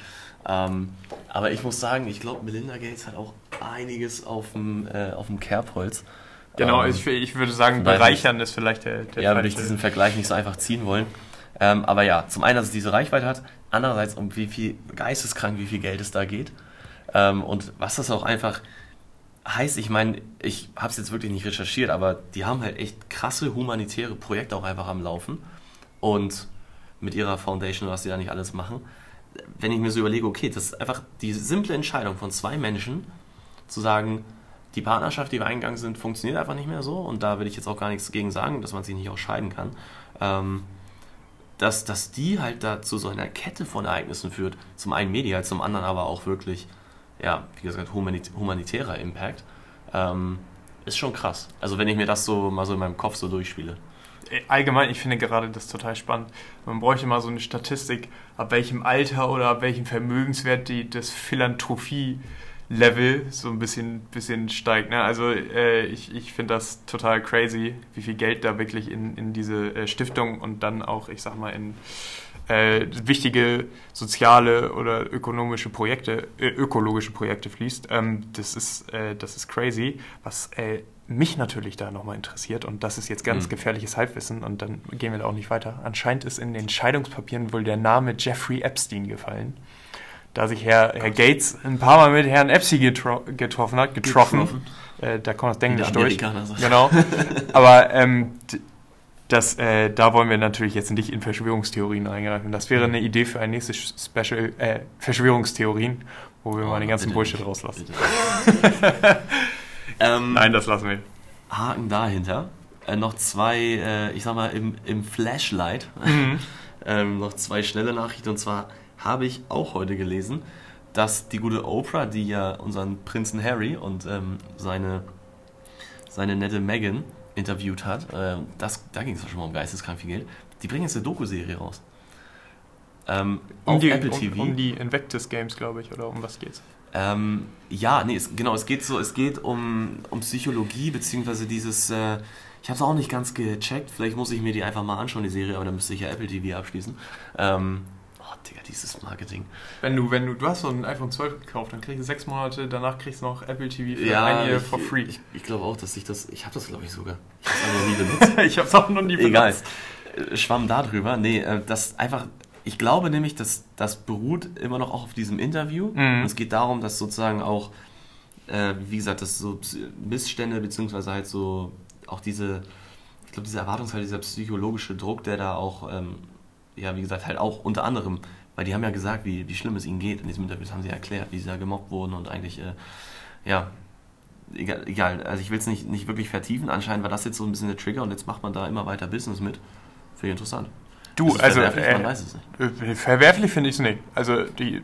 Ähm, aber ich muss sagen, ich glaube, Melinda Gates hat auch einiges auf dem, äh, Kerbholz. Genau, ähm, ich, ich, würde sagen, bereichern ist vielleicht der, der Ja, würde ich diesen Vergleich nicht so einfach ziehen wollen. Ähm, aber ja, zum einen, dass es diese Reichweite hat, andererseits um wie viel geisteskrank, wie viel Geld es da geht. Ähm, und was das auch einfach heißt, ich meine, ich habe es jetzt wirklich nicht recherchiert, aber die haben halt echt krasse humanitäre Projekte auch einfach am Laufen. Und mit ihrer Foundation, was sie da nicht alles machen. Wenn ich mir so überlege, okay, das ist einfach die simple Entscheidung von zwei Menschen, zu sagen, die Partnerschaft, die wir eingegangen sind, funktioniert einfach nicht mehr so. Und da will ich jetzt auch gar nichts gegen sagen, dass man sich nicht auch scheiden kann. Ähm, dass, dass die halt da zu so einer Kette von Ereignissen führt. Zum einen medial, zum anderen aber auch wirklich, ja, wie gesagt, humanitärer Impact. Ähm, ist schon krass. Also wenn ich mir das so mal so in meinem Kopf so durchspiele. Äh, allgemein, ich finde gerade das total spannend. Man bräuchte mal so eine Statistik, ab welchem Alter oder ab welchem Vermögenswert die, das Philanthropie-Level so ein bisschen, bisschen steigt. Ne? Also äh, ich, ich finde das total crazy, wie viel Geld da wirklich in, in diese äh, Stiftung und dann auch, ich sag mal, in äh, wichtige soziale oder ökonomische Projekte, äh, ökologische Projekte fließt. Ähm, das, ist, äh, das ist crazy. Was äh, mich natürlich da nochmal interessiert, und das ist jetzt ganz mhm. gefährliches Halbwissen, und dann gehen wir da auch nicht weiter. Anscheinend ist in den Scheidungspapieren wohl der Name Jeffrey Epstein gefallen. Da sich Herr, Herr Gates ein paar Mal mit Herrn Epstein getro getroffen hat, getroffen. getroffen. Äh, da kommt das Englisch durch. So. Genau. Aber ähm, das, äh, da wollen wir natürlich jetzt nicht in Verschwörungstheorien eingreifen. Das wäre eine Idee für ein nächstes Special, äh, Verschwörungstheorien, wo wir oh, mal den ganzen Bullshit nicht. rauslassen. ähm, Nein, das lassen wir. Haken dahinter. Äh, noch zwei, äh, ich sag mal, im, im Flashlight. Mhm. ähm, noch zwei schnelle Nachrichten. Und zwar habe ich auch heute gelesen, dass die gute Oprah, die ja unseren Prinzen Harry und ähm, seine, seine nette Meghan interviewt hat, äh, das, da ging es schon mal um geisteskrank viel Geld, die bringen jetzt eine Doku-Serie raus. Ähm, um auf die, Apple TV. Um, um die Invectus Games, glaube ich, oder um was geht's? Ähm, ja, nee, es, genau, es geht so, es geht um, um Psychologie, beziehungsweise dieses, äh, ich habe es auch nicht ganz gecheckt, vielleicht muss ich mir die einfach mal anschauen, die Serie, aber dann müsste ich ja Apple TV abschließen. Ähm, Digga, dieses Marketing. Wenn du, wenn du, du hast so ein iPhone 12 gekauft, dann kriegst du sechs Monate, danach kriegst du noch Apple TV für ja, ein Jahr for free. Ich, ich glaube auch, dass ich das, ich habe das glaube ich sogar. Ich habe es noch nie benutzt. ich habe es auch noch nie benutzt. Egal. Äh, Schwamm darüber. Nee, äh, das einfach, ich glaube nämlich, dass das beruht immer noch auch auf diesem Interview. Mhm. Und es geht darum, dass sozusagen auch, äh, wie gesagt, dass so Missstände, beziehungsweise halt so auch diese, ich glaube, diese Erwartungshaltung, dieser psychologische Druck, der da auch, ähm, ja, wie gesagt, halt auch unter anderem weil die haben ja gesagt, wie, wie schlimm es ihnen geht. In diesem Interview haben sie erklärt, wie sie da gemobbt wurden und eigentlich, äh, ja, egal, egal. Also ich will es nicht, nicht wirklich vertiefen. Anscheinend war das jetzt so ein bisschen der Trigger und jetzt macht man da immer weiter Business mit. Finde ich interessant. Du, also verwerflich? Äh, man weiß es nicht. Äh, verwerflich finde ich es nicht. Also die,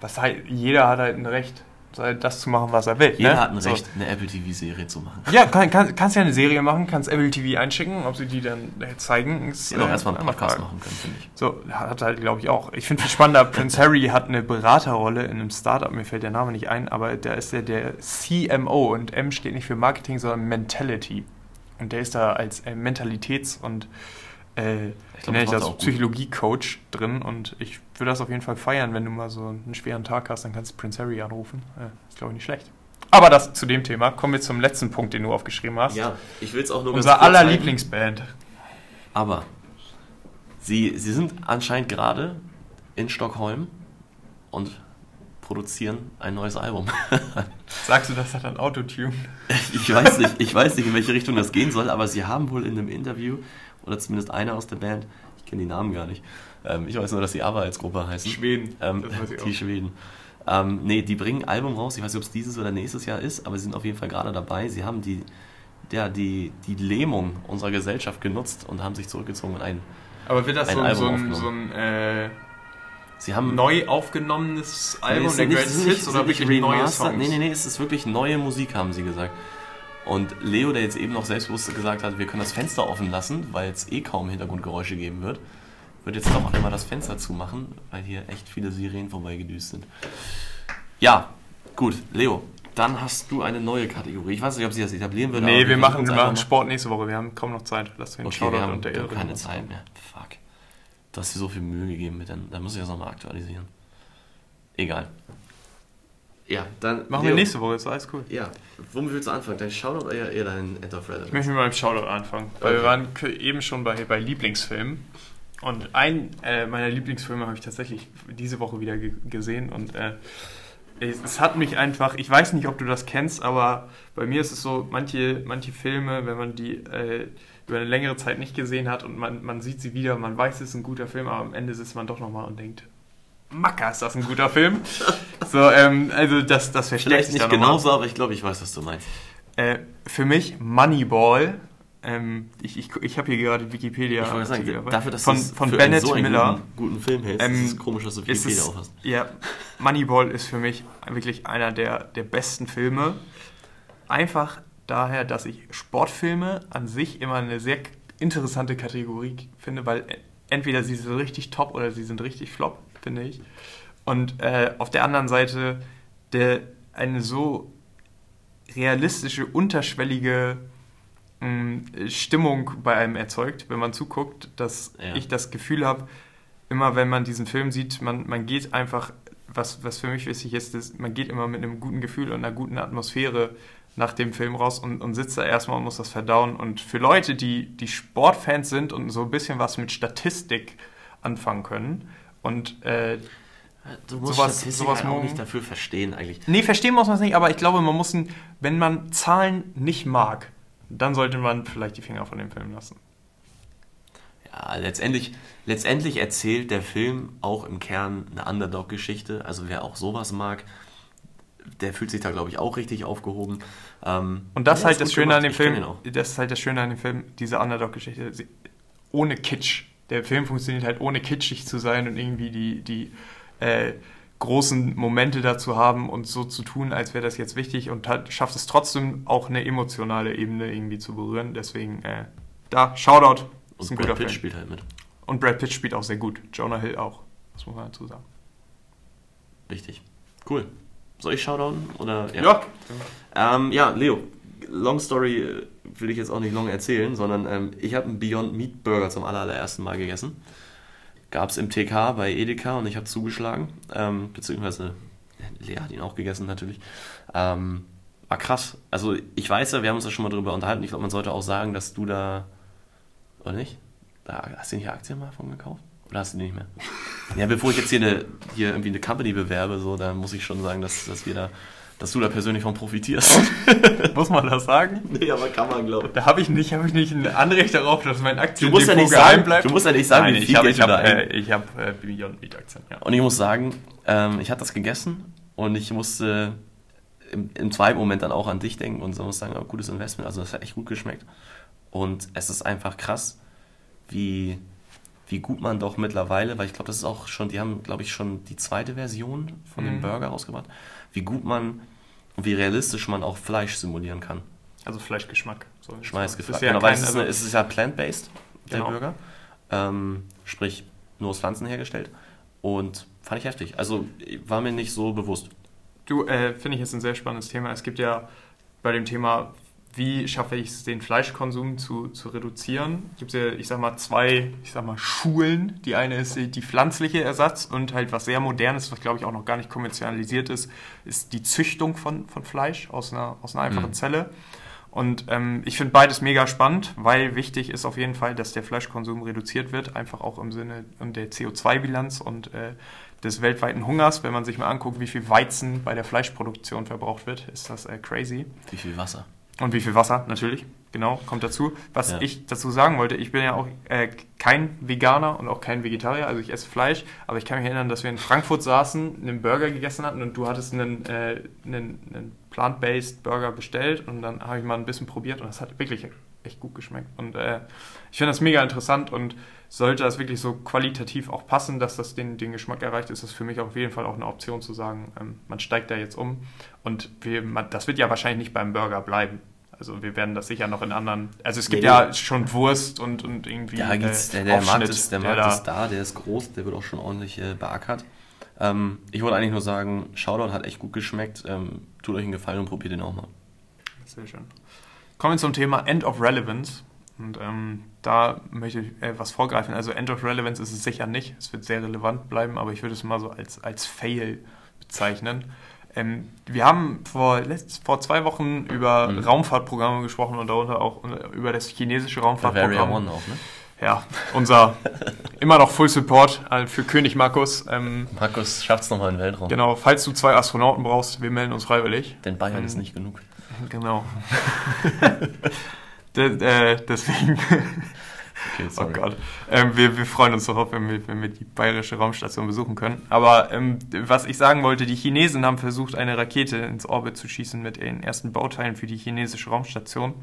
was halt, jeder hat halt ein Recht das zu machen, was er will. Jeder ne? hat ein Recht, so. eine Apple TV-Serie zu machen. Ja, kann, kann, kannst ja eine Serie machen, kannst Apple TV einschicken, ob sie die dann zeigen. Ist, ja, äh, erstmal einen Podcast machen können, finde ich. So, hat halt, glaube ich, auch. Ich finde viel spannender, Prince Harry hat eine Beraterrolle in einem Startup, mir fällt der Name nicht ein, aber der ist der, der CMO und M steht nicht für Marketing, sondern Mentality. Und der ist da als äh, Mentalitäts- und äh, ich glaub, nenne ich das Psychologie-Coach drin und ich würde das auf jeden Fall feiern, wenn du mal so einen schweren Tag hast, dann kannst du Prince Harry anrufen. Ja, ist, glaube ich, nicht schlecht. Aber das zu dem Thema. Kommen wir zum letzten Punkt, den du aufgeschrieben hast. Ja, ich will es auch nur Unser aller Lieblingsband. Aber sie, sie sind anscheinend gerade in Stockholm und produzieren ein neues Album. Sagst du, das hat ein Autotune? ich weiß nicht, ich weiß nicht, in welche Richtung das gehen soll, aber sie haben wohl in einem Interview oder zumindest einer aus der Band, ich kenne die Namen gar nicht. Ähm, ich weiß nur, dass die ABBA als Gruppe heißen. Schweden. Ähm, die auch. Schweden. Ähm, nee, die bringen ein Album raus, ich weiß nicht, ob es dieses oder nächstes Jahr ist, aber sie sind auf jeden Fall gerade dabei. Sie haben die, ja, die, die Lähmung unserer Gesellschaft genutzt und haben sich zurückgezogen und ein Aber wird das ein so, Album so ein, so ein äh, Sie haben neu aufgenommenes Album nee, der Greatest Hits oder wirklich neue Songs? Nee, nee, nee, es ist wirklich neue Musik, haben sie gesagt. Und Leo, der jetzt eben noch selbstbewusst gesagt hat, wir können das Fenster offen lassen, weil es eh kaum Hintergrundgeräusche geben wird, wird jetzt doch einmal das Fenster zumachen, weil hier echt viele Sirenen vorbeigedüst sind. Ja, gut, Leo, dann hast du eine neue Kategorie. Ich weiß nicht, ob sie das etablieren würde. Nee, wir machen, wir machen Sport nächste Woche. Wir haben kaum noch Zeit. Lass den okay, wir haben, und der wir haben keine Zeit mehr. Fuck. Du hast dir so viel Mühe gegeben mit den. Da muss ich das nochmal aktualisieren. Egal. Ja, dann. Machen Leo, wir nächste Woche, ist alles cool. Ja. Womit willst du anfangen? Dein Shoutout oder eher dein End of Reddit? Ich möchte mit meinem Shoutout anfangen. Weil okay. wir waren eben schon bei, bei Lieblingsfilmen. Und ein äh, meiner Lieblingsfilme habe ich tatsächlich diese Woche wieder gesehen. Und äh, es, es, hat mich einfach, ich weiß nicht, ob du das kennst, aber bei mir ist es so, manche, manche Filme, wenn man die äh, über eine längere Zeit nicht gesehen hat und man, man sieht sie wieder, man weiß, es ist ein guter Film, aber am Ende sitzt man doch nochmal und denkt, Macker, ist das ein guter Film. so, ähm, also das, das verstärkt sich nicht genauso, aber ich glaube, ich weiß, was du meinst. Äh, für mich Moneyball. Ähm, ich ich, ich habe hier gerade Wikipedia. Ich wollte sagen, dafür, dass von, von für Bennett so Miller. Guten, guten Film hältst, ähm, ist es komisch, dass du Wikipedia es, aufhast. Ja, Moneyball ist für mich wirklich einer der, der besten Filme. Einfach daher, dass ich Sportfilme an sich immer eine sehr interessante Kategorie finde, weil entweder sie sind richtig top oder sie sind richtig flop, finde ich. Und äh, auf der anderen Seite der, eine so realistische, unterschwellige Stimmung bei einem erzeugt, wenn man zuguckt, dass ja. ich das Gefühl habe, immer wenn man diesen Film sieht, man, man geht einfach, was, was für mich wichtig ist, ist, man geht immer mit einem guten Gefühl und einer guten Atmosphäre nach dem Film raus und, und sitzt da erstmal und muss das verdauen. Und für Leute, die, die Sportfans sind und so ein bisschen was mit Statistik anfangen können und äh, Du musst sowas, sowas auch nicht dafür verstehen eigentlich. Nee, verstehen muss man es nicht, aber ich glaube, man muss, wenn man Zahlen nicht mag, dann sollte man vielleicht die Finger von dem Film lassen. Ja, letztendlich, letztendlich erzählt der Film auch im Kern eine Underdog-Geschichte. Also wer auch sowas mag, der fühlt sich da, glaube ich, auch richtig aufgehoben. Ähm, und das ja, halt das Schöne gemacht. an dem ich Film, das ist halt das Schöne an dem Film, diese Underdog-Geschichte, ohne Kitsch. Der Film funktioniert halt ohne kitschig zu sein und irgendwie die, die äh, großen Momente dazu haben und so zu tun, als wäre das jetzt wichtig und hat, schafft es trotzdem auch eine emotionale Ebene irgendwie zu berühren. Deswegen äh, da, Shoutout. Ist und Brad Pitt Film. spielt halt mit. Und Brad Pitt spielt auch sehr gut. Jonah Hill auch. Das muss man dazu sagen. Richtig. Cool. Soll ich Shoutouten? Oder, ja. Ja. Ähm, ja, Leo. Long Story äh, will ich jetzt auch nicht lange erzählen, sondern ähm, ich habe einen Beyond Meat Burger zum allerersten Mal gegessen gab es im TK bei Edeka und ich habe zugeschlagen. Ähm, beziehungsweise Lea hat ihn auch gegessen natürlich. Ähm, war krass. Also ich weiß ja, wir haben uns da schon mal drüber unterhalten. Ich glaube, man sollte auch sagen, dass du da. Oder nicht? Da, hast du nicht Aktien mal von gekauft? Oder hast du die nicht mehr? ja, bevor ich jetzt hier, eine, hier irgendwie eine Company bewerbe, so, dann muss ich schon sagen, dass, dass wir da dass du da persönlich von profitierst. Muss man das sagen? Nee, aber kann man, glaube ich. Da habe ich nicht, habe ich nicht ein Anrecht darauf, dass mein Aktien du musst ja nicht sagen, bleibt. Du musst ja nicht sagen, Nein, wie viel ich hab, Geld ich habe äh, ich hab, äh, Beyond Meat Aktien. Ja. Und ich muss sagen, ähm, ich habe das gegessen und ich musste im, im, zweiten Moment dann auch an dich denken und so muss sagen, oh, gutes Investment. Also das hat echt gut geschmeckt. Und es ist einfach krass, wie, wie gut man doch mittlerweile, weil ich glaube, das ist auch schon, die haben, glaube ich, schon die zweite Version von mhm. dem Burger rausgebracht wie gut man und wie realistisch man auch Fleisch simulieren kann. Also Fleischgeschmack. So Schmeißgeschmack. Ja genau, weil es ist, eine, es ist ja plant-based, der genau. Burger. Ähm, sprich, nur aus Pflanzen hergestellt. Und fand ich heftig. Also war mir nicht so bewusst. Du, äh, finde ich, ist ein sehr spannendes Thema. Es gibt ja bei dem Thema wie schaffe ich es, den Fleischkonsum zu, zu reduzieren. Gibt ja, ich sag mal, zwei, ich sag mal, Schulen. Die eine ist die pflanzliche Ersatz und halt was sehr modernes, was glaube ich auch noch gar nicht kommerzialisiert ist, ist die Züchtung von, von Fleisch aus einer, aus einer einfachen mhm. Zelle. Und ähm, ich finde beides mega spannend, weil wichtig ist auf jeden Fall, dass der Fleischkonsum reduziert wird, einfach auch im Sinne der CO2-Bilanz und äh, des weltweiten Hungers. Wenn man sich mal anguckt, wie viel Weizen bei der Fleischproduktion verbraucht wird, ist das äh, crazy. Wie viel Wasser? Und wie viel Wasser, natürlich, genau, kommt dazu. Was ja. ich dazu sagen wollte, ich bin ja auch äh, kein Veganer und auch kein Vegetarier, also ich esse Fleisch, aber ich kann mich erinnern, dass wir in Frankfurt saßen, einen Burger gegessen hatten und du hattest einen, äh, einen, einen plant-based Burger bestellt und dann habe ich mal ein bisschen probiert und das hat wirklich echt gut geschmeckt. Und äh, ich finde das mega interessant und sollte das wirklich so qualitativ auch passen, dass das den, den Geschmack erreicht, ist das für mich auf jeden Fall auch eine Option zu sagen, ähm, man steigt da jetzt um. Und wir, man, das wird ja wahrscheinlich nicht beim Burger bleiben. Also wir werden das sicher noch in anderen. Also es gibt nee, ja schon Wurst und, und irgendwie. Ja, gibt's, der, der Markt, ist, der Markt der ist da, der ist groß, der wird auch schon ordentlich äh, beackert. Ähm, ich wollte eigentlich nur sagen, Shoutout hat echt gut geschmeckt. Ähm, tut euch einen Gefallen und probiert den auch mal. Sehr schön. Kommen wir zum Thema End of Relevance. Und ähm, da möchte ich äh, was vorgreifen. Also End of Relevance ist es sicher nicht. Es wird sehr relevant bleiben, aber ich würde es mal so als, als Fail bezeichnen. Ähm, wir haben vor, letzt, vor zwei Wochen über mhm. Raumfahrtprogramme gesprochen und darunter auch über das chinesische Raumfahrtprogramm. One auch, ne? Ja, unser immer noch Full Support äh, für König Markus. Ähm, Markus schafft es nochmal in den Weltraum. Genau, falls du zwei Astronauten brauchst, wir melden uns freiwillig. Denn Bayern ähm, ist nicht genug. Genau. äh, deswegen. Okay, oh Gott. Ähm, wir, wir freuen uns darauf, wenn wir, wenn wir die bayerische Raumstation besuchen können. Aber ähm, was ich sagen wollte, die Chinesen haben versucht, eine Rakete ins Orbit zu schießen mit den ersten Bauteilen für die chinesische Raumstation.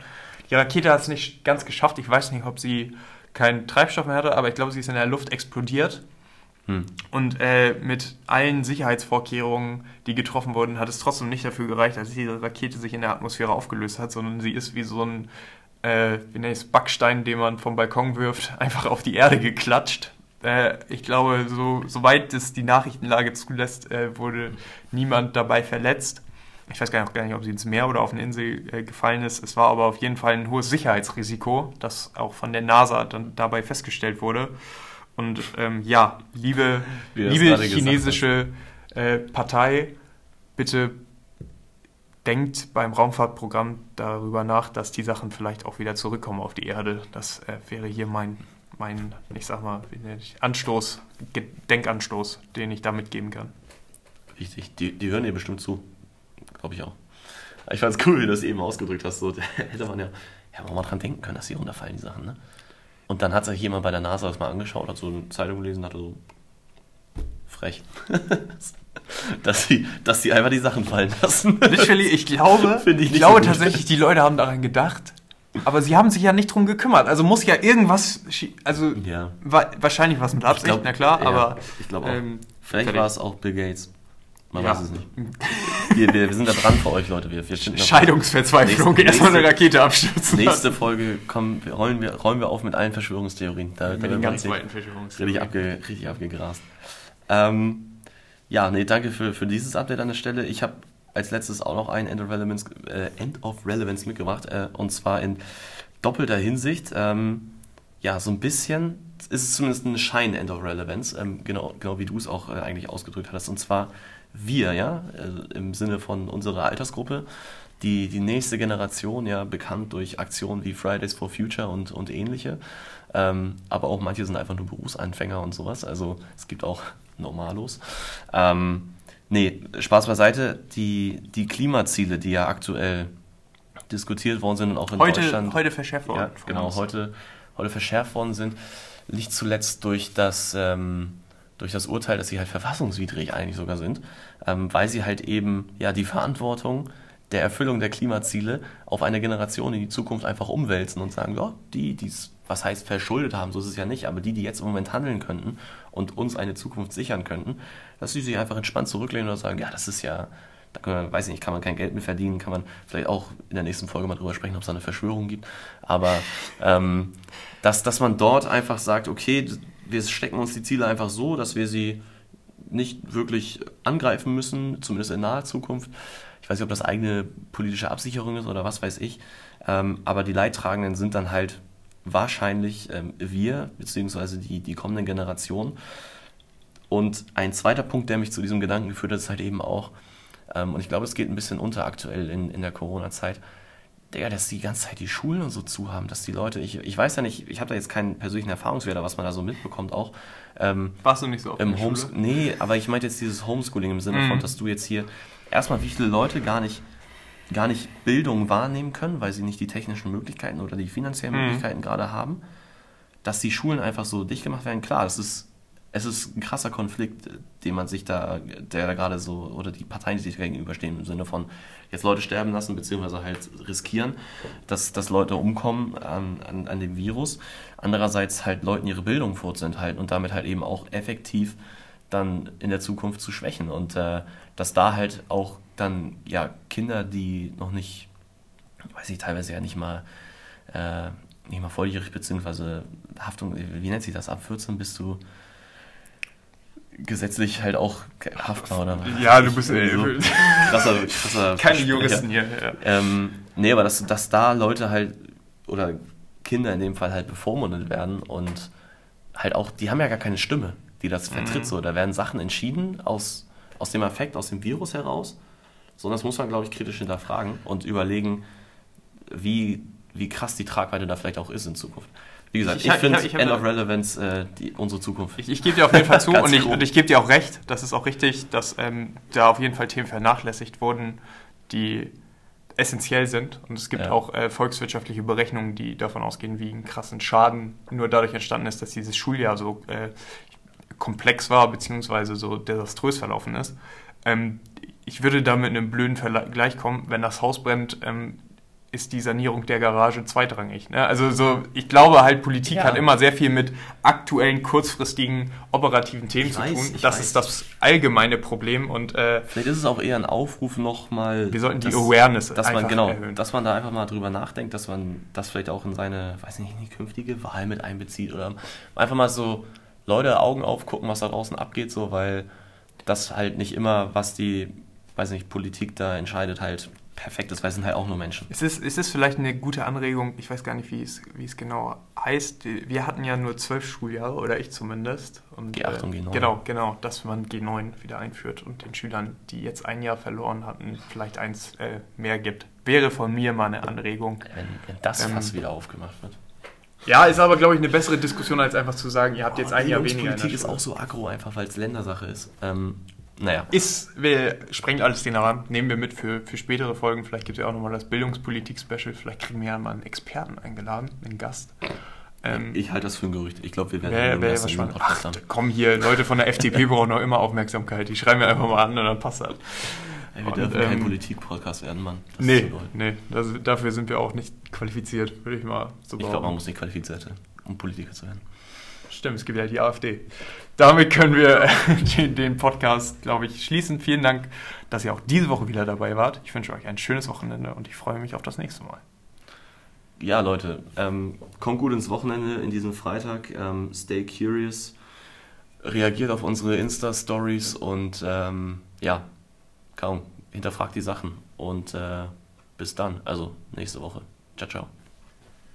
Die Rakete hat es nicht ganz geschafft. Ich weiß nicht, ob sie keinen Treibstoff mehr hatte, aber ich glaube, sie ist in der Luft explodiert. Hm. Und äh, mit allen Sicherheitsvorkehrungen, die getroffen wurden, hat es trotzdem nicht dafür gereicht, dass diese Rakete sich in der Atmosphäre aufgelöst hat, sondern sie ist wie so ein äh, wie es, Backstein, den man vom Balkon wirft, einfach auf die Erde geklatscht. Äh, ich glaube, so, soweit es die Nachrichtenlage zulässt, äh, wurde niemand dabei verletzt. Ich weiß gar nicht, gar nicht, ob sie ins Meer oder auf eine Insel äh, gefallen ist. Es war aber auf jeden Fall ein hohes Sicherheitsrisiko, das auch von der NASA dann dabei festgestellt wurde. Und ähm, ja, liebe, liebe chinesische äh, Partei, bitte denkt beim Raumfahrtprogramm darüber nach, dass die Sachen vielleicht auch wieder zurückkommen auf die Erde. Das äh, wäre hier mein, mein, ich sag mal, Anstoß, Denkanstoß, den ich da mitgeben kann. Richtig, die, die hören dir bestimmt zu. Glaube ich auch. Ich fand es cool, wie du das eben ausgedrückt hast. So, hätte man ja, ja mal dran denken können, dass die runterfallen, die Sachen, ne? Und dann hat sich jemand bei der NASA das mal angeschaut, hat so eine Zeitung gelesen, hatte so frech. dass sie, dass sie einfach die Sachen fallen lassen. Literally, ich glaube, ich, ich glaube so tatsächlich, die Leute haben daran gedacht. Aber sie haben sich ja nicht drum gekümmert. Also muss ja irgendwas, also ja. wa wahrscheinlich was mit Absicht, glaub, na klar, ja, aber ich glaube auch. Ähm, Vielleicht war es auch Bill Gates. Man ja. weiß es nicht. Wir, wir, wir, sind da dran für euch, Leute. Wir, wir Scheidungsverzweiflung, erstmal eine Rakete abstürzen. Nächste Folge kommen, rollen, wir, rollen wir auf mit allen Verschwörungstheorien. Da, mit da den ganz weiten Verschwörungstheorien. Richtig, abge, richtig abgegrast. Ähm, ja, nee, danke für, für dieses Update an der Stelle. Ich habe als letztes auch noch ein End of Relevance, äh, End of Relevance mitgebracht, äh, und zwar in doppelter Hinsicht. Ähm, ja, so ein bisschen ist es zumindest ein Schein End of Relevance, ähm, genau, genau wie du es auch äh, eigentlich ausgedrückt hattest, und zwar wir, ja, äh, im Sinne von unserer Altersgruppe, die, die nächste Generation, ja, bekannt durch Aktionen wie Fridays for Future und, und ähnliche. Ähm, aber auch manche sind einfach nur Berufsanfänger und sowas. Also es gibt auch Normalos. Ähm, nee, Spaß beiseite. Die, die Klimaziele, die ja aktuell diskutiert worden sind und auch in heute, Deutschland. Heute verschärft worden. Ja, genau, heute, heute verschärft worden sind. Nicht zuletzt durch das, ähm, durch das Urteil, dass sie halt verfassungswidrig eigentlich sogar sind, ähm, weil sie halt eben ja die Verantwortung der Erfüllung der Klimaziele auf eine Generation in die Zukunft einfach umwälzen und sagen, ja, die, die es, was heißt verschuldet haben, so ist es ja nicht, aber die, die jetzt im Moment handeln könnten und uns eine Zukunft sichern könnten, dass sie sich einfach entspannt zurücklehnen oder sagen, ja, das ist ja, da kann man, weiß ich nicht, kann man kein Geld mehr verdienen, kann man vielleicht auch in der nächsten Folge mal drüber sprechen, ob es da eine Verschwörung gibt, aber ähm, dass, dass man dort einfach sagt, okay, wir stecken uns die Ziele einfach so, dass wir sie nicht wirklich angreifen müssen, zumindest in naher Zukunft. Ich weiß nicht, ob das eigene politische Absicherung ist oder was weiß ich, ähm, aber die Leidtragenden sind dann halt wahrscheinlich ähm, wir, beziehungsweise die, die kommenden Generationen. Und ein zweiter Punkt, der mich zu diesem Gedanken geführt hat, ist halt eben auch, ähm, und ich glaube, es geht ein bisschen unter aktuell in, in der Corona-Zeit, Digga, dass die ganze Zeit die Schulen und so zu haben, dass die Leute, ich, ich weiß ja nicht, ich habe da jetzt keinen persönlichen Erfahrungswert, was man da so mitbekommt auch. Ähm, Warst du nicht so auf im Homes Schule? Nee, aber ich meinte jetzt dieses Homeschooling im Sinne mhm. von, dass du jetzt hier erstmal, wie viele Leute gar nicht gar nicht Bildung wahrnehmen können, weil sie nicht die technischen Möglichkeiten oder die finanziellen mhm. Möglichkeiten gerade haben, dass die Schulen einfach so dicht gemacht werden. Klar, das ist, es ist ein krasser Konflikt, den man sich da, der da gerade so, oder die Parteien, die sich gegenüberstehen, im Sinne von jetzt Leute sterben lassen, beziehungsweise halt riskieren, dass, dass Leute umkommen an, an, an dem Virus. Andererseits halt Leuten ihre Bildung vorzuenthalten und damit halt eben auch effektiv dann in der Zukunft zu schwächen. Und äh, dass da halt auch dann ja Kinder, die noch nicht, weiß ich, teilweise ja nicht mal, äh, nicht mal volljährig, beziehungsweise Haftung, wie nennt sich das? Ab 14 bist du gesetzlich halt auch haftbar, oder? Ja, du bist so krasser, krasser Keine Juristen hier. Ja. Ähm, nee, aber dass, dass da Leute halt, oder Kinder in dem Fall halt bevormundet werden und halt auch, die haben ja gar keine Stimme, die das vertritt. Mhm. So, da werden Sachen entschieden aus, aus dem Effekt, aus dem Virus heraus sondern das muss man, glaube ich, kritisch hinterfragen und überlegen, wie, wie krass die Tragweite da vielleicht auch ist in Zukunft. Wie gesagt, ich, ich finde End of Relevance äh, die, unsere Zukunft. Ich, ich gebe dir auf jeden Fall zu und ich, ich gebe dir auch recht, das ist auch richtig, dass ähm, da auf jeden Fall Themen vernachlässigt wurden, die essentiell sind. Und es gibt ja. auch äh, volkswirtschaftliche Berechnungen, die davon ausgehen, wie ein krassen Schaden nur dadurch entstanden ist, dass dieses Schuljahr so äh, komplex war, beziehungsweise so desaströs verlaufen ist. Ähm, ich würde da mit einem blöden Vergleich kommen, wenn das Haus brennt, ähm, ist die Sanierung der Garage zweitrangig. Ne? Also so, ich glaube halt, Politik Ja. hat immer sehr viel mit aktuellen, kurzfristigen, operativen Themen Ich zu weiß, tun. Das weiß. ist das allgemeine Problem und äh, Vielleicht ist es auch eher ein Aufruf nochmal. wir sollten die Awareness dass man einfach genau, erhöhen. dass man da einfach mal drüber nachdenkt, dass man das vielleicht auch in seine, weiß nicht, in die künftige Wahl mit einbezieht oder einfach mal so Leute Augen aufgucken, was da draußen abgeht, so, weil das halt nicht immer, was die, weiß nicht, Politik da entscheidet, halt perfekt ist, weil es sind halt auch nur Menschen. Es ist, es ist vielleicht eine gute Anregung, ich weiß gar nicht, wie es, wie es genau heißt. Wir hatten ja nur zwölf Schuljahre, oder ich zumindest. Und, G8 und äh, G9. Genau, genau, dass man G9 wieder einführt und den Schülern, die jetzt ein Jahr verloren hatten, vielleicht eins äh, mehr gibt. Wäre von mir mal eine Anregung. Wenn, wenn das Ähm, fast wieder aufgemacht wird. Ja, ist aber, glaube ich, eine bessere Diskussion, als einfach zu sagen, ihr habt jetzt ein Jahr weniger. der Politik ist auch so aggro, einfach weil es Ländersache ist. Ähm, naja. Ist, wir sprengt alles den Rahmen, nehmen wir mit für, für spätere Folgen. Vielleicht gibt es ja auch nochmal das Bildungspolitik-Special. Vielleicht kriegen wir ja mal einen Experten eingeladen, einen Gast. Ähm, Ich halte das für ein Gerücht. Ich glaube, wir werden diesem wahrscheinlich. Podcast Ach, haben. komm hier, Leute von der FDP brauchen noch immer Aufmerksamkeit. Die schreiben wir einfach mal an und dann passt das. Ey, wir Und, dürfen kein ähm, Politik-Podcast werden, Mann. Das Nee, nee, das, dafür sind wir auch nicht qualifiziert, würde ich mal so Ich glaube, man behaupten. muss nicht qualifiziert sein, um Politiker zu werden. Stimmt, es gibt ja die AfD. Damit können wir den, den Podcast, glaube ich, schließen. Vielen Dank, dass ihr auch diese Woche wieder dabei wart. Ich wünsche euch ein schönes Wochenende und ich freue mich auf das nächste Mal. Ja, Leute, ähm, kommt gut ins Wochenende in diesem Freitag. Ähm, stay curious. Reagiert auf unsere Insta-Stories und ähm, ja, kaum, hinterfragt die Sachen. Und äh, bis dann, also nächste Woche. Ciao, ciao.